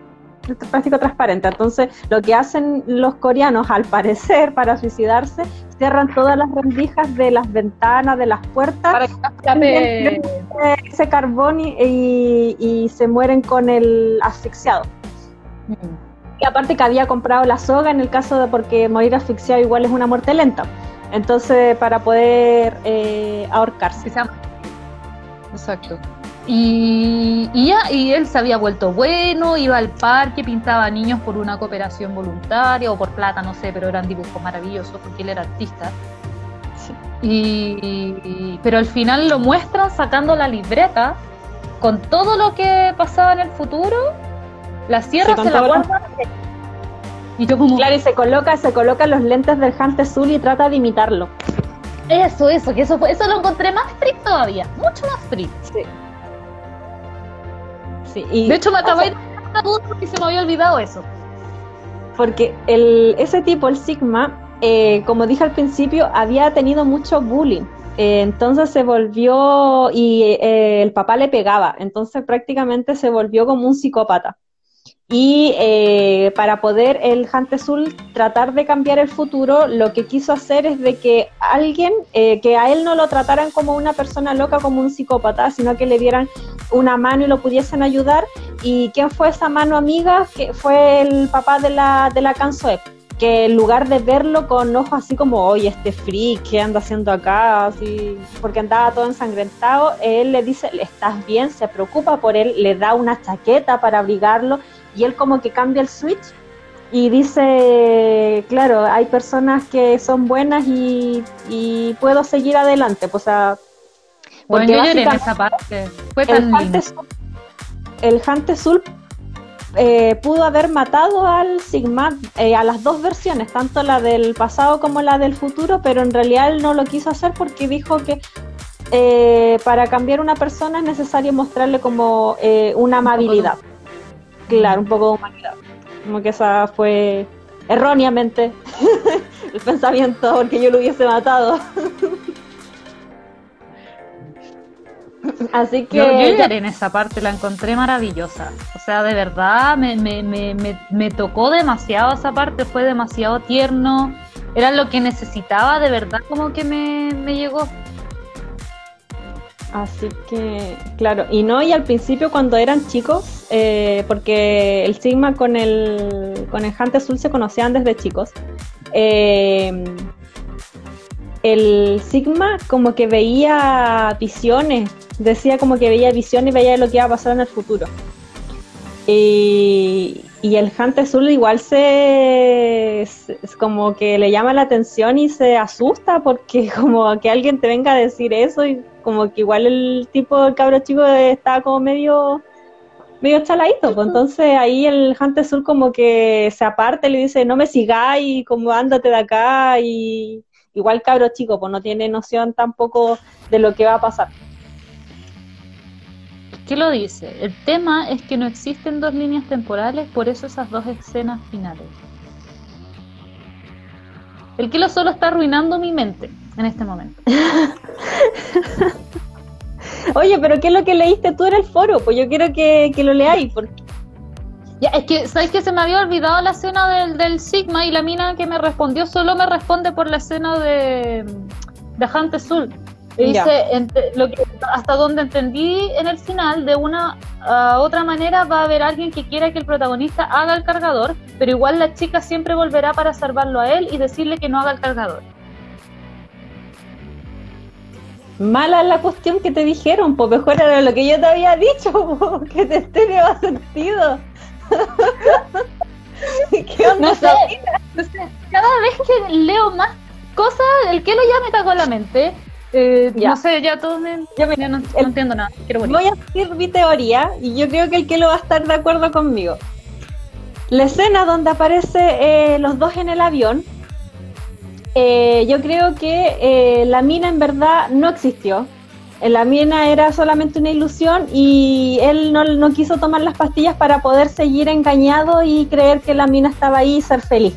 este plástico transparente. Entonces, lo que hacen los coreanos, al parecer, para suicidarse, cierran todas las rendijas de las ventanas, de las puertas, Para que escape. ese carbón y, y- y se mueren con el asfixiado. Y aparte que había comprado la soga en el caso de porque morir asfixiado igual es una muerte lenta. Entonces, para poder eh, ahorcarse. Exacto. Y, y ya, y él se había vuelto bueno, iba al parque, pintaba niños por una cooperación voluntaria o por plata, no sé, pero eran dibujos maravillosos porque él era artista. Y, pero al final lo muestran sacando la libreta con todo lo que pasaba en el futuro, la cierra, se la guarda. Y yo como, Claro, y se coloca, se coloca los lentes del Hante Azul y trata de imitarlo. eso, eso, que eso fue, eso lo encontré más freak todavía, mucho más freak. Sí. Sí, y, De hecho, me acabé de porque se me había olvidado eso. porque el, ese tipo, el Sigma, eh, como dije al principio, había tenido mucho bullying. Eh, entonces se volvió y eh, el papá le pegaba, entonces prácticamente se volvió como un psicópata. Y eh, para poder el Hante tratar de cambiar el futuro, lo que quiso hacer es de que alguien, eh, que a él no lo trataran como una persona loca, como un psicópata, sino que le dieran una mano y lo pudiesen ayudar. ¿Y quién fue esa mano amiga? Que fue el papá de la, de la que en lugar de verlo con ojos así como, oye, este freak, ¿qué anda haciendo acá? Así, porque andaba todo ensangrentado, él le dice, ¿estás bien? Se preocupa por él, le da una chaqueta para abrigarlo y él como que cambia el switch y dice, claro, hay personas que son buenas y, y puedo seguir adelante, pues, o sea, Bueno, yo lloré en esa parte. Fue el tan lindo. El Azul eh, pudo haber matado al Sigma, eh, a las dos versiones, tanto la del pasado como la del futuro, pero en realidad él no lo quiso hacer porque dijo que eh, para cambiar una persona es necesario mostrarle como una amabilidad. Claro, un poco de humanidad. Como que esa fue erróneamente el pensamiento porque yo lo hubiese matado. Así que. Yo, yo en esa parte, la encontré maravillosa. O sea, de verdad me, me, me, me, tocó demasiado esa parte, fue demasiado tierno. Era lo que necesitaba, de verdad, como que me, llegó. Así que, claro, y no, y al principio cuando eran chicos, eh, porque el Sigma con el, con el Hunter Azul se conocían desde chicos, eh, el Sigma como que veía visiones, decía como que veía visiones y veía lo que iba a pasar en el futuro. Y, el Hunter Azul igual se, es como que le llama la atención y se asusta porque como que alguien te venga a decir eso y como que igual el tipo del cabro chico está como medio medio chaladito, pues entonces ahí el Hunter Azul como que se aparta y le dice no me sigáis, como ándate de acá y igual cabro chico, pues no tiene noción tampoco de lo que va a pasar. ¿Qué lo dice? El tema es que no existen dos líneas temporales, por eso esas dos escenas finales. El Kilo solo está arruinando mi mente en este momento. Oye, pero ¿qué es lo que leíste tú en el foro? Pues yo quiero que, que lo leáis, porque ya, es que, ¿sabes que Se me había olvidado la escena del, del, Sigma y la mina que me respondió solo me responde por la escena de, de Hante Sul. dice, lo que, hasta donde entendí en el final, de una uh, otra manera va a haber alguien que quiera que el protagonista haga el cargador, pero igual la chica siempre volverá para salvarlo a él y decirle que no haga el cargador. Mala la cuestión que te dijeron, pues mejor era lo que yo te había dicho, que te tenía sentido. ¿Qué onda? No sé, cada vez que leo más cosas, el que lo ya me cagó la mente. Eh, no sé, ya todo me, ya, no, entiendo nada. voy a decir mi teoría y yo creo que el que lo va a estar de acuerdo conmigo. La escena donde aparece eh, los dos en el avión, eh, yo creo que la mina en verdad no existió la mina era solamente una ilusión y él no, quiso tomar las pastillas para poder seguir engañado y creer que la mina estaba ahí y ser feliz.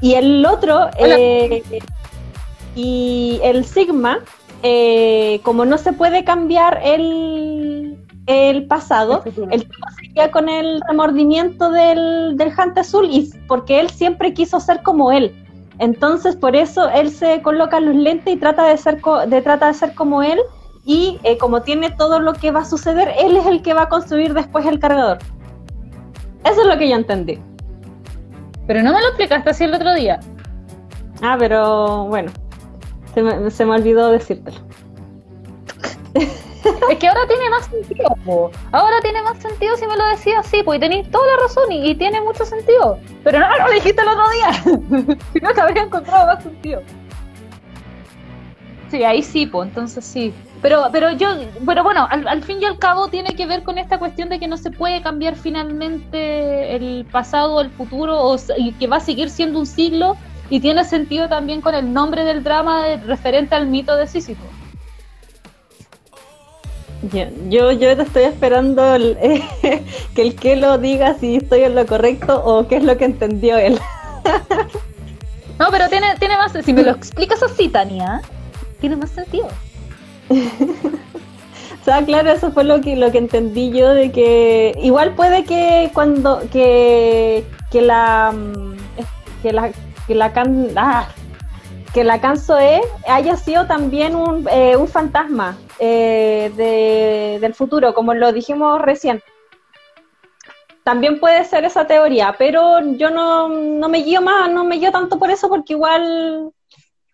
Y el otro, eh, y el Sigma, eh, como no se puede cambiar el, el pasado, el tipo seguía con el remordimiento del, del Azul y porque él siempre quiso ser como él. Entonces, por eso él se coloca los lentes y trata de ser, de, trata de ser como él. Y eh, como tiene todo lo que va a suceder, él es el que va a construir después el cargador. Eso es lo que yo entendí. Pero no me lo explicaste así el otro día. Ah, pero bueno, se me, se me olvidó decírtelo. es que ahora tiene más sentido, ahora tiene más sentido si me lo decías así, pues tenéis toda la razón y, tiene mucho sentido. Pero no, lo dijiste el otro día. si no te habría encontrado más sentido. Sí, ahí sí, pues entonces sí. Pero, pero yo, pero bueno, al, fin y al cabo tiene que ver con esta cuestión de que no se puede cambiar finalmente el pasado el futuro, o, y que va a seguir siendo un siglo, y tiene sentido también con el nombre del drama referente al mito de Sísifo. Yo, yo te estoy esperando que el que lo diga si estoy en lo correcto o qué es lo que entendió él. no, pero tiene, tiene más. Si me lo explicas así, Tania, tiene más sentido. o sea, claro, eso fue lo que lo que entendí yo de que igual puede que cuando que que la mm, que la que la can, ah, que la Cansoe haya sido también un, eh, un fantasma eh, del futuro, como lo dijimos recién. También puede ser esa teoría, pero yo no, me guío más, no me guío tanto por eso, porque igual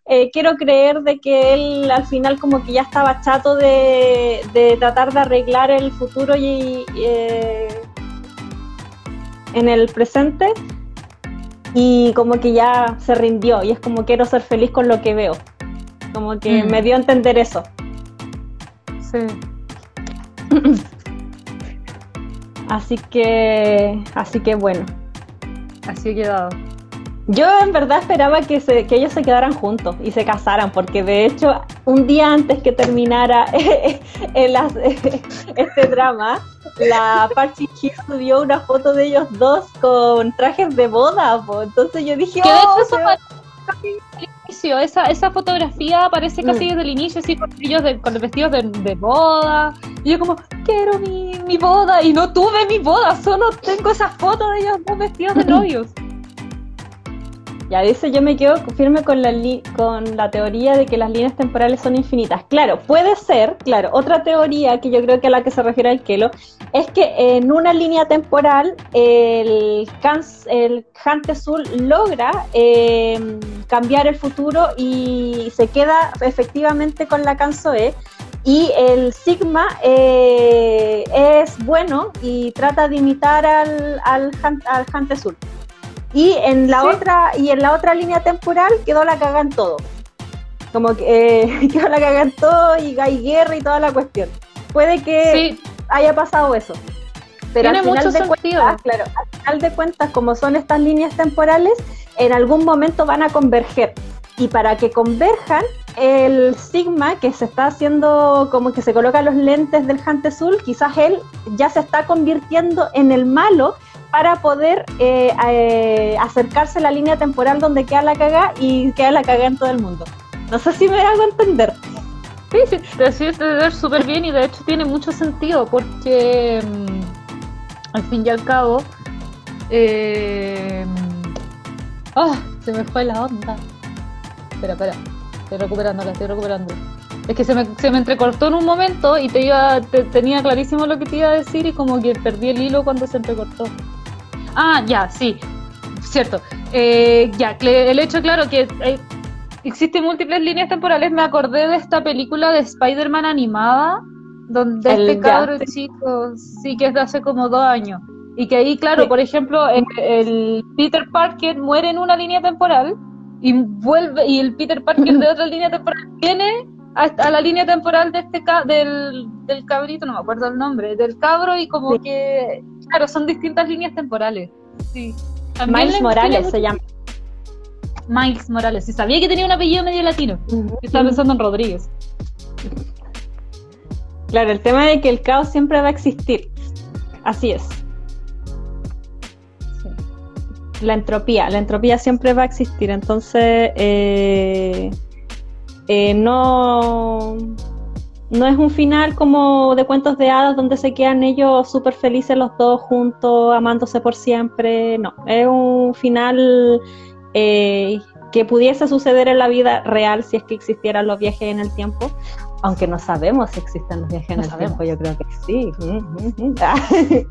eh, quiero creer de que él al final como que ya estaba chato de, tratar de arreglar el futuro y, en el presente y como que ya se rindió y es como quiero ser feliz con lo que veo. Como que mm. me dio a entender eso. Sí. Así que, así que bueno. Así he quedado. Yo en verdad esperaba que, se, que ellos se quedaran juntos y se casaran, porque de hecho un día antes que terminara el, este drama, la Parchi subió una foto de ellos dos con trajes de boda, entonces yo dije, de oh, hecho inicio, esa, esa fotografía aparece casi mm. desde el inicio, así con ellos con los vestidos de, de, boda. Y yo como, quiero mi, mi boda, y no tuve mi boda, solo tengo esa foto de ellos dos vestidos de novios. Ya dice, yo me quedo firme con la, con la teoría de que las líneas temporales son infinitas. Claro, puede ser, claro, otra teoría que yo creo que a la que se refiere el Kelo, es que en una línea temporal el, el Hante Sul logra em, cambiar el futuro y se queda efectivamente con la E y el Sigma eh, es bueno y trata de imitar al, al, Hante. Y en la otra, y en la otra línea temporal quedó la caga en todo. Como que eh, quedó la caga en todo y hay guerra y toda la cuestión. Puede que haya pasado eso. Pero al final de cuentas, claro, al final de cuentas, como son estas líneas temporales, en algún momento van a converger. Y para que converjan, el Sigma, que se está haciendo como que se coloca los lentes del Hante Azul, quizás él ya se está convirtiendo en el malo para poder eh, eh, acercarse a la línea temporal donde queda la caga y queda la caga en todo el mundo. No sé si me hago entender. Sí, sí, te entender súper bien y de hecho tiene mucho sentido porque mm, al fin y al cabo oh, se me fue la onda. Espera, espera, estoy recuperando, la estoy recuperando. Es que se me, se me entrecortó en un momento y te iba, tenía clarísimo lo que te iba a decir y como que perdí el hilo cuando se entrecortó. Ah, ya, sí, cierto. Eh, ya, el hecho, claro, que eh, existen múltiples líneas temporales. Me acordé de esta película de Spider-Man animada, donde este cabro chico, sí, que es de hace como dos años. Y que ahí, claro, por ejemplo, el, Peter Parker muere en una línea temporal y vuelve, y el Peter Parker de otra línea temporal viene a, la línea temporal de este del, del cabrito, no me acuerdo el nombre, del cabro, y como que Claro, son distintas líneas temporales. Sí. Miles Morales se llama. Miles Morales. Sí, sabía que tenía un apellido medio latino. Estaba pensando en Rodríguez. Claro, el tema de que el caos siempre va a existir. Así es. La entropía, la entropía siempre va a existir. Entonces, eh, eh, no no es un final como de cuentos de hadas donde se quedan ellos súper felices los dos juntos, amándose por siempre. No, es un final eh, que pudiese suceder en la vida real si es que existieran los viajes en el tiempo. Aunque no sabemos si existen los viajes en el tiempo, yo creo que sí.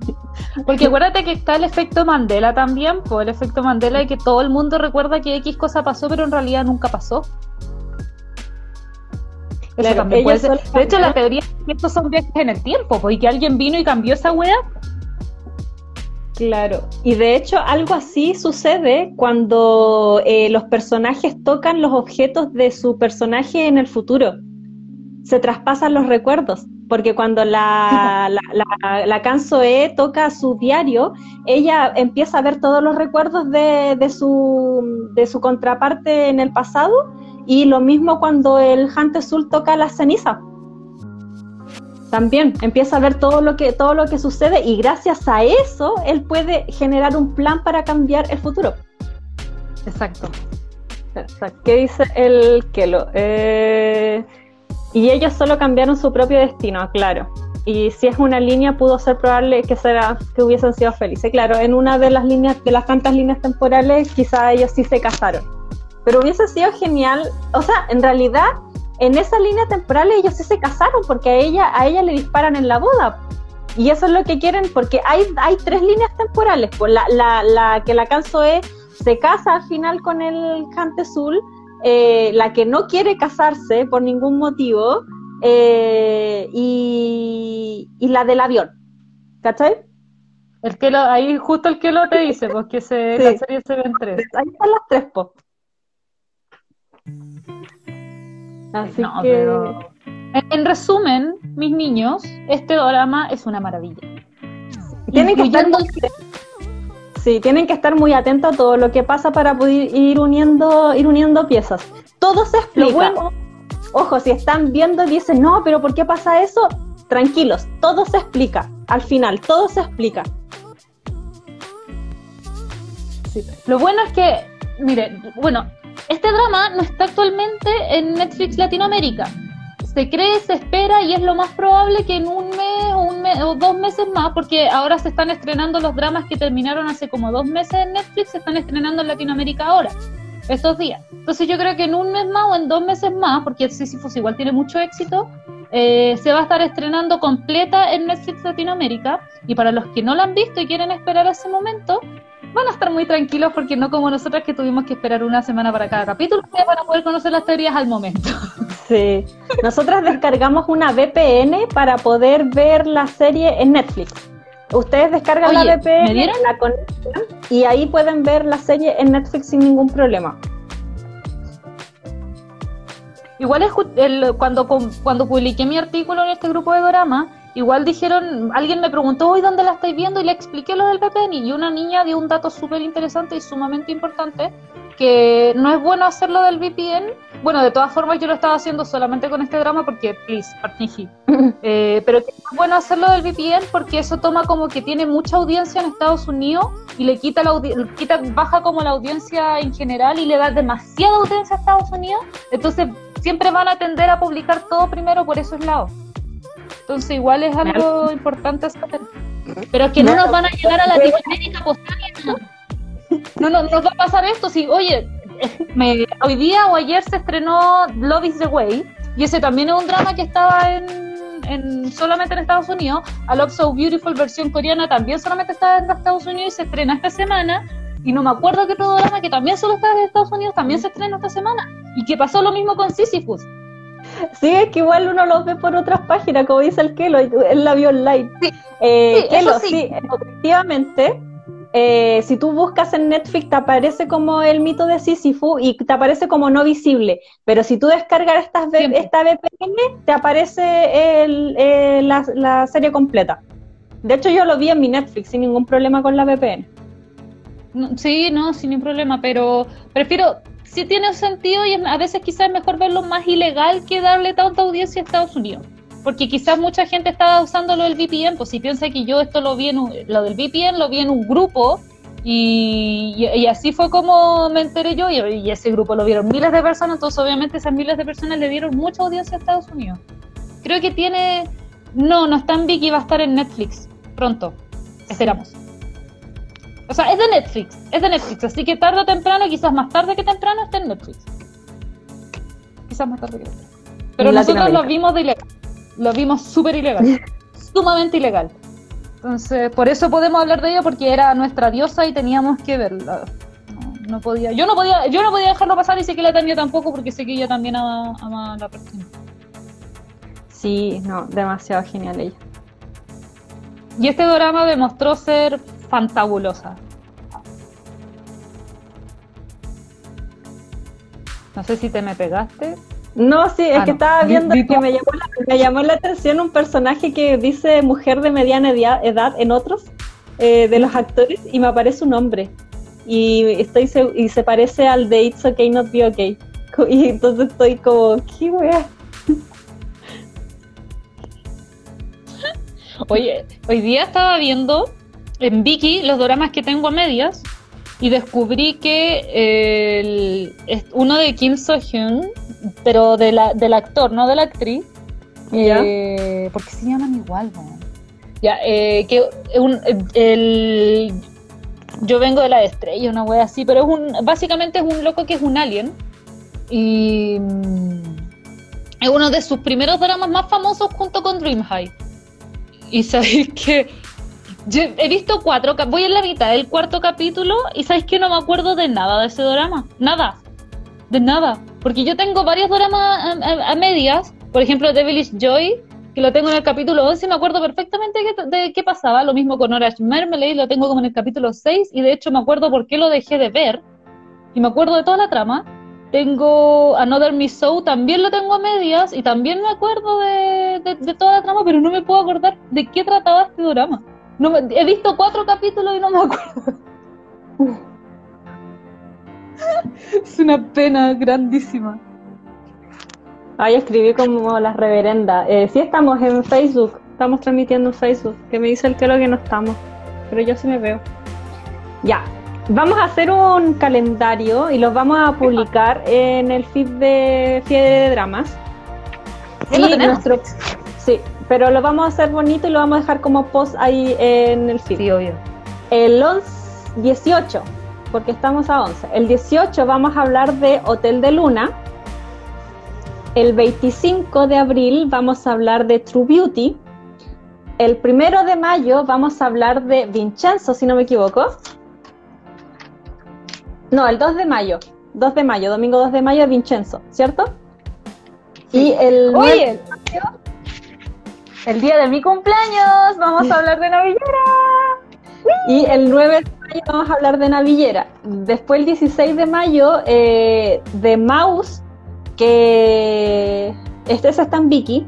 Porque acuérdate que está el efecto Mandela también, por el efecto Mandela de que todo el mundo recuerda que X cosa pasó, pero en realidad nunca pasó. De hecho, la teoría es que estos son viajes en el tiempo, porque alguien vino y cambió esa wea. Claro, y de hecho algo así sucede cuando eh, los personajes tocan los objetos de su personaje en el futuro. Se traspasan los recuerdos, porque cuando la, la, la, Kansoe toca su diario, ella empieza a ver todos los recuerdos de, de, su, de su contraparte en el pasado y lo mismo cuando el Hante Sul toca la ceniza. También empieza a ver todo lo que todo lo que sucede y gracias a eso él puede generar un plan para cambiar el futuro. Exacto. ¿Qué dice el Kelo? Eh, y ellos solo cambiaron su propio destino, claro. Y si es una línea, pudo ser probable que, será, que hubiesen sido felices. Claro, en una de las líneas, de las tantas líneas temporales, quizá ellos sí se casaron. Pero hubiese sido genial, o sea, en realidad, en esa línea temporal ellos sí se casaron porque a ella, a ella le disparan en la boda. Y eso es lo que quieren, porque hay, hay tres líneas temporales. Pues la, la, la que la es se casa al final con el Cante Azul, eh, la que no quiere casarse por ningún motivo, eh, y, y, la del avión. ¿Cachai? El que lo, ahí justo el que lo te dice, porque se, la serie se ven tres. Ahí están las tres, pues. Así que... En resumen, mis niños, este drama es una maravilla. Tienen que estar muy, sí, tienen que estar muy atentos a todo lo que pasa para poder ir uniendo, ir uniendo piezas. Todo se explica. bueno- Ojo, si están viendo y dicen, no, pero ¿por qué pasa eso? Tranquilos, todo se explica. Al final, todo se explica. Sí. Lo bueno es que, mire, bueno, este drama no está actualmente en Netflix Latinoamérica. Se cree, se espera y es lo más probable que en un mes o, un mes, o dos meses más, porque ahora se están estrenando los dramas que terminaron hace como dos meses en Netflix, se están estrenando en Latinoamérica ahora, estos días. Entonces yo creo que en un mes más o en dos meses más, porque Sisyphus igual tiene mucho éxito, eh, se va a estar estrenando completa en Netflix Latinoamérica. Y para los que no la han visto y quieren esperar ese momento, van a estar muy tranquilos porque no como nosotras que tuvimos que esperar una semana para cada capítulo, ustedes van a poder conocer las teorías al momento. Sí. Nosotras descargamos una VPN para poder ver la serie en Netflix. Ustedes descargan Oye, la VPN, la conectan y ahí pueden ver la serie en Netflix sin ningún problema. Igual es el- cuando, cuando publiqué mi artículo en este grupo de Dorama, igual dijeron, alguien me preguntó, hoy ¿dónde la estáis viendo? Y le expliqué lo del VPN y una niña dio un dato súper interesante y sumamente importante, que no es bueno hacerlo del VPN. Bueno, de todas formas yo lo estaba haciendo solamente con este drama porque, please, partiji. Eh, pero que es bueno hacerlo del VPN porque eso toma como que tiene mucha audiencia en Estados Unidos y le quita la audi- quita baja como la audiencia en general y le da demasiada audiencia a Estados Unidos entonces siempre van a tender a publicar todo primero por esos lados entonces igual es algo importante pero es que no nos van a llegar a Latinoamérica postal no, no nos va a pasar esto si oye me- hoy día o ayer se estrenó Love is the Way y ese también es un drama que estaba en, en- solamente en Estados Unidos. A Love So Beautiful versión coreana también solamente estaba en Estados Unidos y se estrena esta semana. Y no me acuerdo que otro drama que también solo estaba en Estados Unidos también se estrena esta semana. Y que pasó lo mismo con Sisyphus. Sí, es que igual uno los ve por otras páginas, como dice el Kelo, él la vio online. Sí, Eh, sí, Kelo, eso sí. sí, efectivamente, eh, si tú buscas en Netflix te aparece como el mito de Sísifo y te aparece como no visible, pero si tú descargas estas esta VPN te aparece el- eh, la, la serie completa. De hecho yo lo vi en mi Netflix sin ningún problema con la VPN. No, sí, no, sin ningún problema, pero prefiero, sí tiene sentido y a veces quizás es mejor verlo más ilegal que darle tanta audiencia a Estados Unidos. Porque quizás mucha gente estaba usando lo del VPN, pues si piensa que yo esto lo vi en un- lo del VPN lo vi en un grupo y, así fue como me enteré yo y, ese grupo lo vieron miles de personas, entonces obviamente esas miles de personas le dieron mucha audiencia a Estados Unidos. Creo que tiene, no, no está en Viki, va a estar en Netflix pronto, esperamos. O sea, es de Netflix, es de Netflix, así que tarde o temprano, quizás más tarde que temprano, está en Netflix. Quizás más tarde que temprano. Pero nosotros lo vimos de ilegal, lo vimos súper ilegal, sumamente ilegal. Entonces, por eso podemos hablar de ello, porque era nuestra diosa y teníamos que verla. No, no podía, yo no podía, yo no podía dejarlo pasar y sé que la tenía tampoco, porque sé que ella también ama, ama a la persona. Sí, no, demasiado genial ella. Y este drama demostró ser fantabulosa. No sé si te me pegaste. No, sí, es Ah, que no. estaba viendo que me llamó, la, me llamó la atención un personaje que dice mujer de mediana edia- edad en otros eh, de los actores y me aparece un hombre y estoy se- y se parece al de It's Okay Not Be Okay y entonces estoy como qué wea Oye, hoy día estaba viendo en Viki los dramas que tengo a medias y descubrí que eh, el- uno de Kim So Hyun, pero de la, del actor, no de la actriz. ¿Ya? Eh, ¿Por qué se llaman igual? weón? Ya, eh, que un- el, yo vengo de la estrella, una wea así, pero es un, básicamente es un loco que es un alien y mm, es uno de sus primeros dramas más famosos junto con Dream High. Y sabéis que yo he visto cuatro, voy en la mitad del cuarto capítulo y sabéis que no me acuerdo de nada de ese drama, nada, de nada, porque yo tengo varios dramas a, a- a medias, por ejemplo Devilish Joy, que lo tengo en el capítulo 11 y me acuerdo perfectamente qué- de qué pasaba, lo mismo con Orange Marmalade, lo tengo como en el capítulo 6 y de hecho me acuerdo por qué lo dejé de ver. Y me acuerdo de toda la trama. Tengo Another Miss Soul, también lo tengo a medias y también me acuerdo de, de- de toda la trama, pero no me puedo acordar de qué trataba este drama. No me- he visto cuatro capítulos y no me acuerdo. es una pena grandísima. Ay, escribí como las reverendas. Eh, sí estamos en Facebook, estamos transmitiendo en Facebook, que me dice el Kelo que no estamos, pero yo sí me veo. Ya, vamos a hacer un calendario y los vamos a publicar en el feed de Fiebre de Dramas. Ya lo Y tenemos. nuestro- Sí, pero lo vamos a hacer bonito y lo vamos a dejar como post ahí en el feed. Sí, obvio. El 11, 18, porque estamos a 11. El 18 vamos a hablar de Hotel de Luna. El 25 de abril vamos a hablar de True Beauty. El primero de mayo vamos a hablar de Vincenzo, si no me equivoco. No, el 2 de mayo. 2 de mayo, domingo 2 de mayo, Vincenzo, ¿cierto? Y el Oye, el día de mi cumpleaños vamos a hablar de Navillera. Y el 9 de mayo vamos a hablar de Navillera. Después el 16 de mayo eh, de Mouse, que este es en Vicky.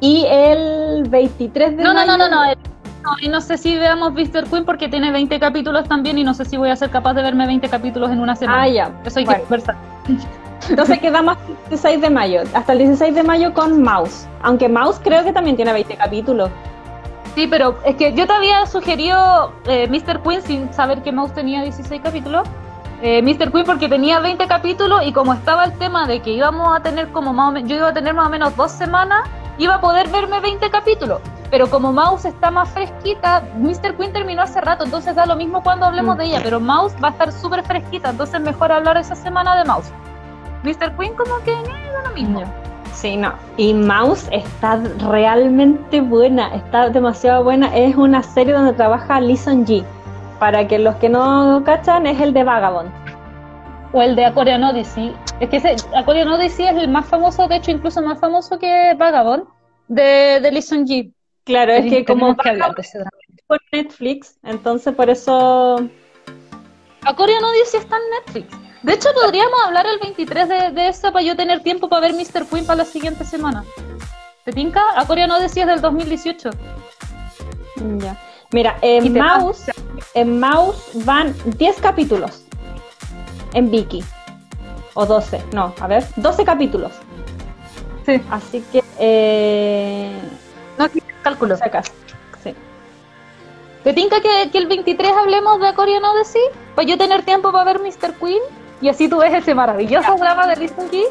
Y el 23 de No, no, mayo. no, no, no. el- no, y no sé si veamos Mr. Queen porque tiene 20 capítulos también y no sé si voy a ser capaz de verme 20 capítulos en una semana. Ah, ya. Eso hay Bueno. Entonces quedamos hasta el 16 de mayo. Hasta el 16 de mayo con Mouse. Aunque Mouse creo que también tiene 20 capítulos. Sí, pero es que yo te había sugerido eh, Mr. Queen sin saber que Mouse tenía 16 capítulos. Eh, Mr. Queen porque tenía 20 capítulos y como estaba el tema de que íbamos a tener como más o menos, yo iba a tener más o menos dos semanas, iba a poder verme 20 capítulos. Pero como Mouse está más fresquita, Mr. Queen terminó hace rato, entonces da lo mismo cuando hablemos Mm. de ella, pero Mouse va a estar súper fresquita, entonces mejor hablar esa semana de Mouse. Mr. Queen como que da lo mismo. Sí, no. Y Mouse está realmente buena, está demasiado buena. Es una serie donde trabaja Lee Son Ji. Para que los que no cachan, es el de Vagabond. O el de Aquarian Odyssey. Es que ese, Aquarian Odyssey es el más famoso, de hecho, incluso más famoso que Vagabond, de, de Lee Seung Gi. Claro, es que como que Vagabond de por Netflix, entonces por eso Aquarian Odyssey está en Netflix. De hecho, podríamos hablar el 23 de, de eso para yo tener tiempo para ver Mr. Queen para la siguiente semana. ¿Te tinca? Aquarian Odyssey es del 2018. ya. Mira, en Mouse, en Mouse van 10 capítulos. En Vicky. O 12, no, a ver, 12 capítulos. Sí. Así que eh No, aquí cálculo. sacas. Sí. ¿Te tinca que, que el 23 hablemos de Aquarian Odyssey? Para yo tener tiempo para ver Mr. Queen. Y así tú ves ese maravilloso drama de Seung Gi.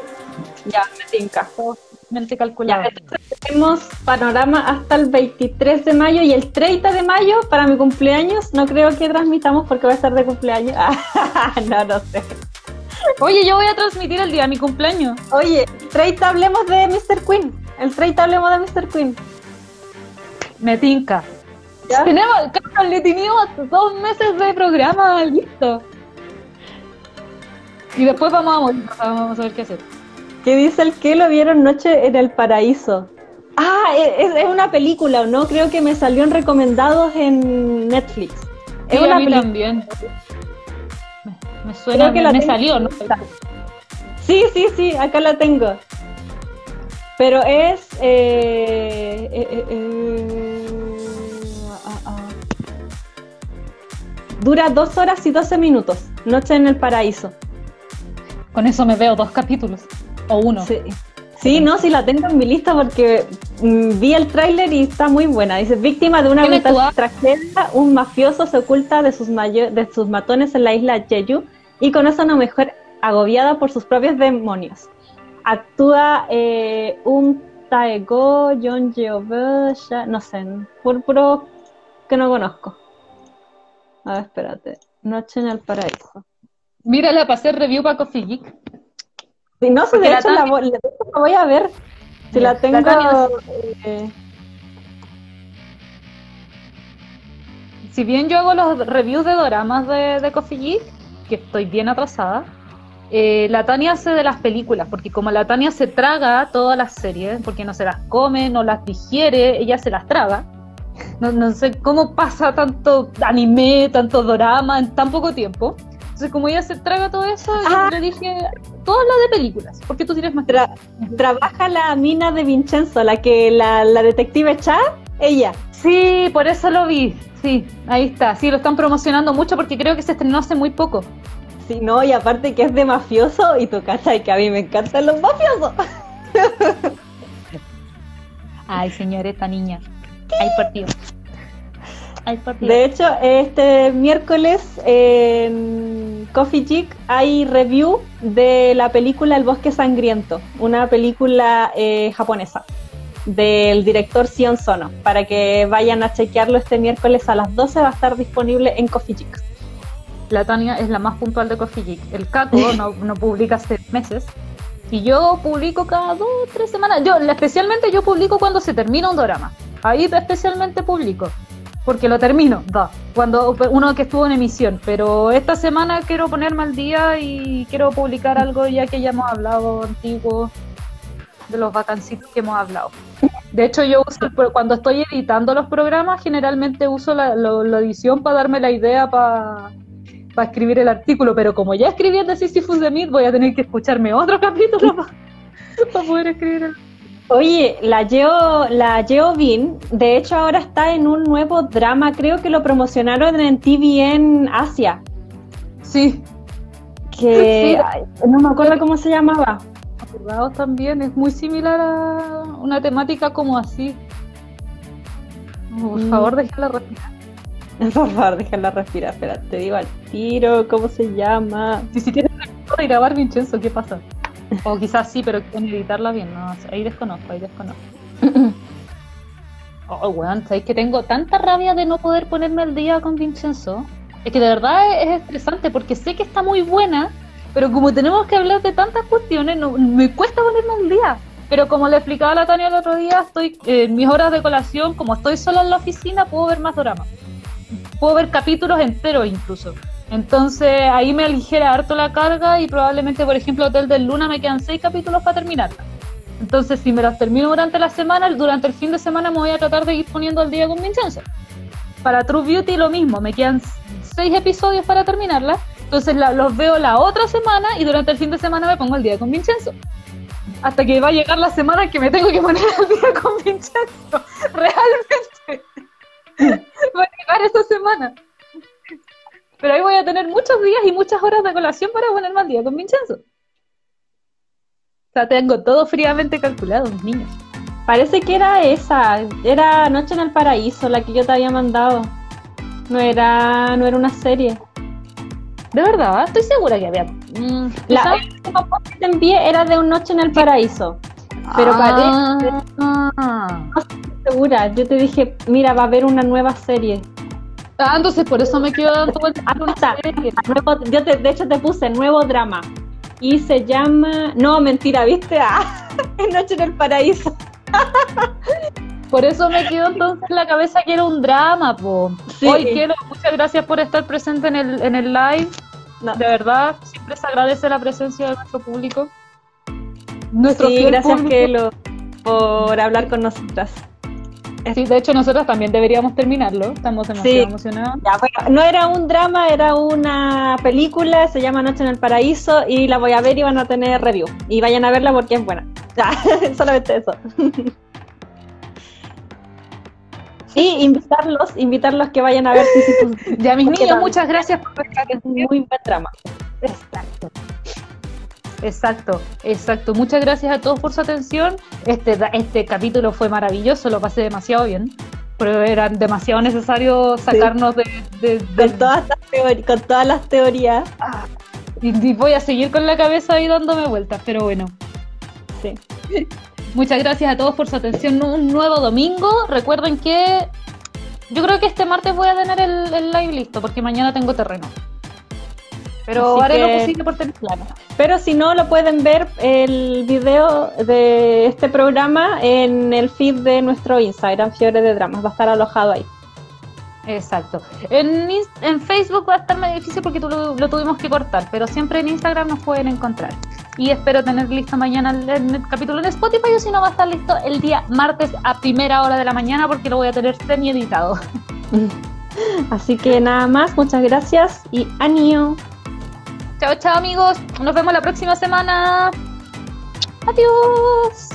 Ya, me tinca. Mente Ya, calculada. entonces tenemos panorama hasta el 23 de mayo y el 30 de mayo para mi cumpleaños. No creo que transmitamos porque va a estar de cumpleaños. no, no sé. Oye, yo voy a transmitir el día de mi cumpleaños. Oye, 30 hablemos de Mr. Queen. El 30 hablemos de Mr. Queen. Me tinca. ¿Ya? Tenemos, Carlos, le teníamos dos meses de programa listo. Y después vamos a morir, vamos a ver qué hacer. ¿Qué dice el que lo vieron Noche en el Paraíso? Ah, es, es una película, ¿o no? Creo que me salió en recomendados en Netflix. Es a una mí también. Me, me suena, Creo que me, la me salió, ¿no? Sí, sí, sí, acá la tengo. Pero es. eh, eh, eh, eh, ah, ah. Dura dos horas y 12 minutos. Noche en el Paraíso. Con eso me veo dos capítulos. O uno. Sí. Sí, no, sí la tengo en mi lista porque mm, vi el tráiler y está muy buena. Dice, víctima de una ¿Quién brutal tragedia, un mafioso se oculta de sus, de sus matones en la isla Jeju y conoce a una mujer agobiada por sus propios demonios. Actúa eh, un Taego, John Jeove, ya- no sé, puro que no conozco. A ver, espérate. Noche en el paraíso. Mírala para hacer review para Coffee Geek. Si no, si de la hecho la, Tania- vo- de hecho la voy a ver. Si la tengo. Eh, Si bien yo hago los reviews de doramas de, de Coffee Geek, que estoy bien atrasada, eh, la Tania hace de las películas, porque como la Tania se traga todas las series, porque no se las come, no las digiere, ella se las traga. No, no sé cómo pasa tanto anime, tanto dorama en tan poco tiempo. Entonces, como ella se traga todo eso, yo Ah. le dije, todas las de películas, porque tú tienes más tra- trabaja la mina de Vincenzo, la que la, la detective Cha, ella. Sí, por eso lo vi. Sí, ahí está. Sí, lo están promocionando mucho porque creo que se estrenó hace muy poco. Sí, no, y aparte que es de mafioso y tú cachai que a mí me encantan los mafiosos. Ay, señorita niña. Hay partido. Hay partido. De hecho, este miércoles en Coffee Chick hay review de la película El Bosque Sangriento, una película eh, japonesa del director Sion Sono, para que vayan a chequearlo este miércoles a las 12 va a estar disponible en Coffee Chick. La Tania es la más puntual de Coffee Geek. El Caco no, no publica hace meses. Y yo publico cada dos o tres semanas. Yo, especialmente yo publico cuando se termina un drama. Ahí especialmente publico. Porque lo termino, va. Cuando uno que estuvo en emisión. Pero esta semana quiero ponerme al día y quiero publicar algo ya que ya hemos hablado antiguo de los vacancitos que hemos hablado. De hecho, yo uso, cuando estoy editando los programas, generalmente uso la, lo- la edición para darme la idea para escribir el artículo, pero como ya escribí el de Sisyphus de Meat, voy a tener que escucharme otro capítulo para poder escribir el... Oye, la Geo, la Geo Bin, de hecho ahora está en un nuevo drama, creo que lo promocionaron en TVN Asia, Sí, que Sí. ay, no me acuerdo cómo se llamaba. También, es muy similar a una temática como así. Por Mm. favor, déjala respirar. Por favor, déjala respirar, espera, te digo al tiro, ¿cómo se llama? Si siquiera de grabar Vincenzo, ¿qué pasa? O quizás sí, pero quieren editarla bien, no ahí desconozco, ahí desconozco. Oh, weón, ¿sabéis que tengo tanta rabia de no poder ponerme al día con Vincenzo? Es que de verdad es, es estresante porque sé que está muy buena, pero como tenemos que hablar de tantas cuestiones, no, me cuesta ponerme al día. Pero como le explicaba a la Tania el otro día, estoy eh, en mis horas de colación, como estoy sola en la oficina, puedo ver más dramas. Puedo ver capítulos enteros incluso. Entonces ahí me aligera harto la carga y probablemente, por ejemplo, Hotel del Luna me quedan seis capítulos para terminarla. Entonces, si me las termino durante la semana, durante el fin de semana me voy a tratar de ir poniendo al día con Vincenzo. Para True Beauty lo mismo, me quedan seis episodios para terminarla. Entonces la- los veo la otra semana y durante el fin de semana me pongo al día con Vincenzo. Hasta que va a llegar la semana que me tengo que poner al día con Vincenzo. Realmente. va a llegar esa semana. Pero ahí voy a tener muchos días y muchas horas de colación para ponerme al día con Vincenzo. O sea, tengo todo fríamente calculado, mis niños. Parece que era esa, era Noche en el Paraíso, la que yo te había mandado. No era, no era una serie. De verdad, estoy segura que había. mm, La el último post que te envié era de un Noche en el Paraíso. Pero parece, Ah. segura, yo te dije, mira, va a haber una nueva serie. Ah, entonces por eso me quedo dando vueltas Ah, una está. serie. Nuevo- yo te- de hecho te puse nuevo drama. Y se llama. No, mentira, ¿viste? Ah, Noche en el Paraíso. Por eso me quedó entonces en la cabeza que era un drama, po. Sí. Hoy quiero, muchas gracias por estar presente en el, en el live. No. De verdad, siempre se agradece la presencia de nuestro público. Nuestro Sí, gracias, público. Kelo, por hablar con nosotras. Sí, de hecho nosotros también deberíamos terminarlo. Estamos demasiado Sí. emocionados. Ya, bueno, no era un drama, era una película, se llama Noche en el Paraíso y la voy a ver y van a tener review. Y vayan a verla porque es buena. Ya, solamente eso. Y invitarlos, invitarlos que vayan a ver. Ya, mis niños, muchas gracias por estar Es un muy buen drama. Exacto. Exacto, exacto. Muchas gracias a todos por su atención. Este, este capítulo fue maravilloso, lo pasé demasiado bien. Pero era demasiado necesario sacarnos de, de- de- Con todas las teorías, con todas las teorías. y, y voy a seguir con la cabeza ahí dándome vueltas, pero bueno. Sí. Muchas gracias a todos por su atención. Un nuevo domingo. Recuerden que yo creo que este martes voy a tener el, el live listo porque mañana tengo terreno. Pero haré que- lo posible por tener. Pero si no, lo pueden ver el video de este programa en el feed de nuestro Instagram, Fiore de Dramas. Va a estar alojado ahí. Exacto. En, Facebook va a estar más difícil porque tú lo, lo tuvimos que cortar, pero siempre en Instagram nos pueden encontrar. Y espero tener listo mañana el, el capítulo en Spotify o si no va a estar listo el día martes a primera hora de la mañana porque lo voy a tener semi editado. Así que nada más, muchas gracias y anio. Chao, chao amigos. Nos vemos la próxima semana. Adiós.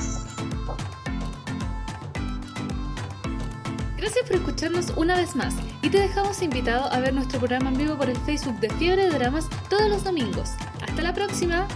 Gracias por escucharnos una vez más y te dejamos invitado a ver nuestro programa en vivo por el Facebook de Fiebre de Dramas todos los domingos. ¡Hasta la próxima!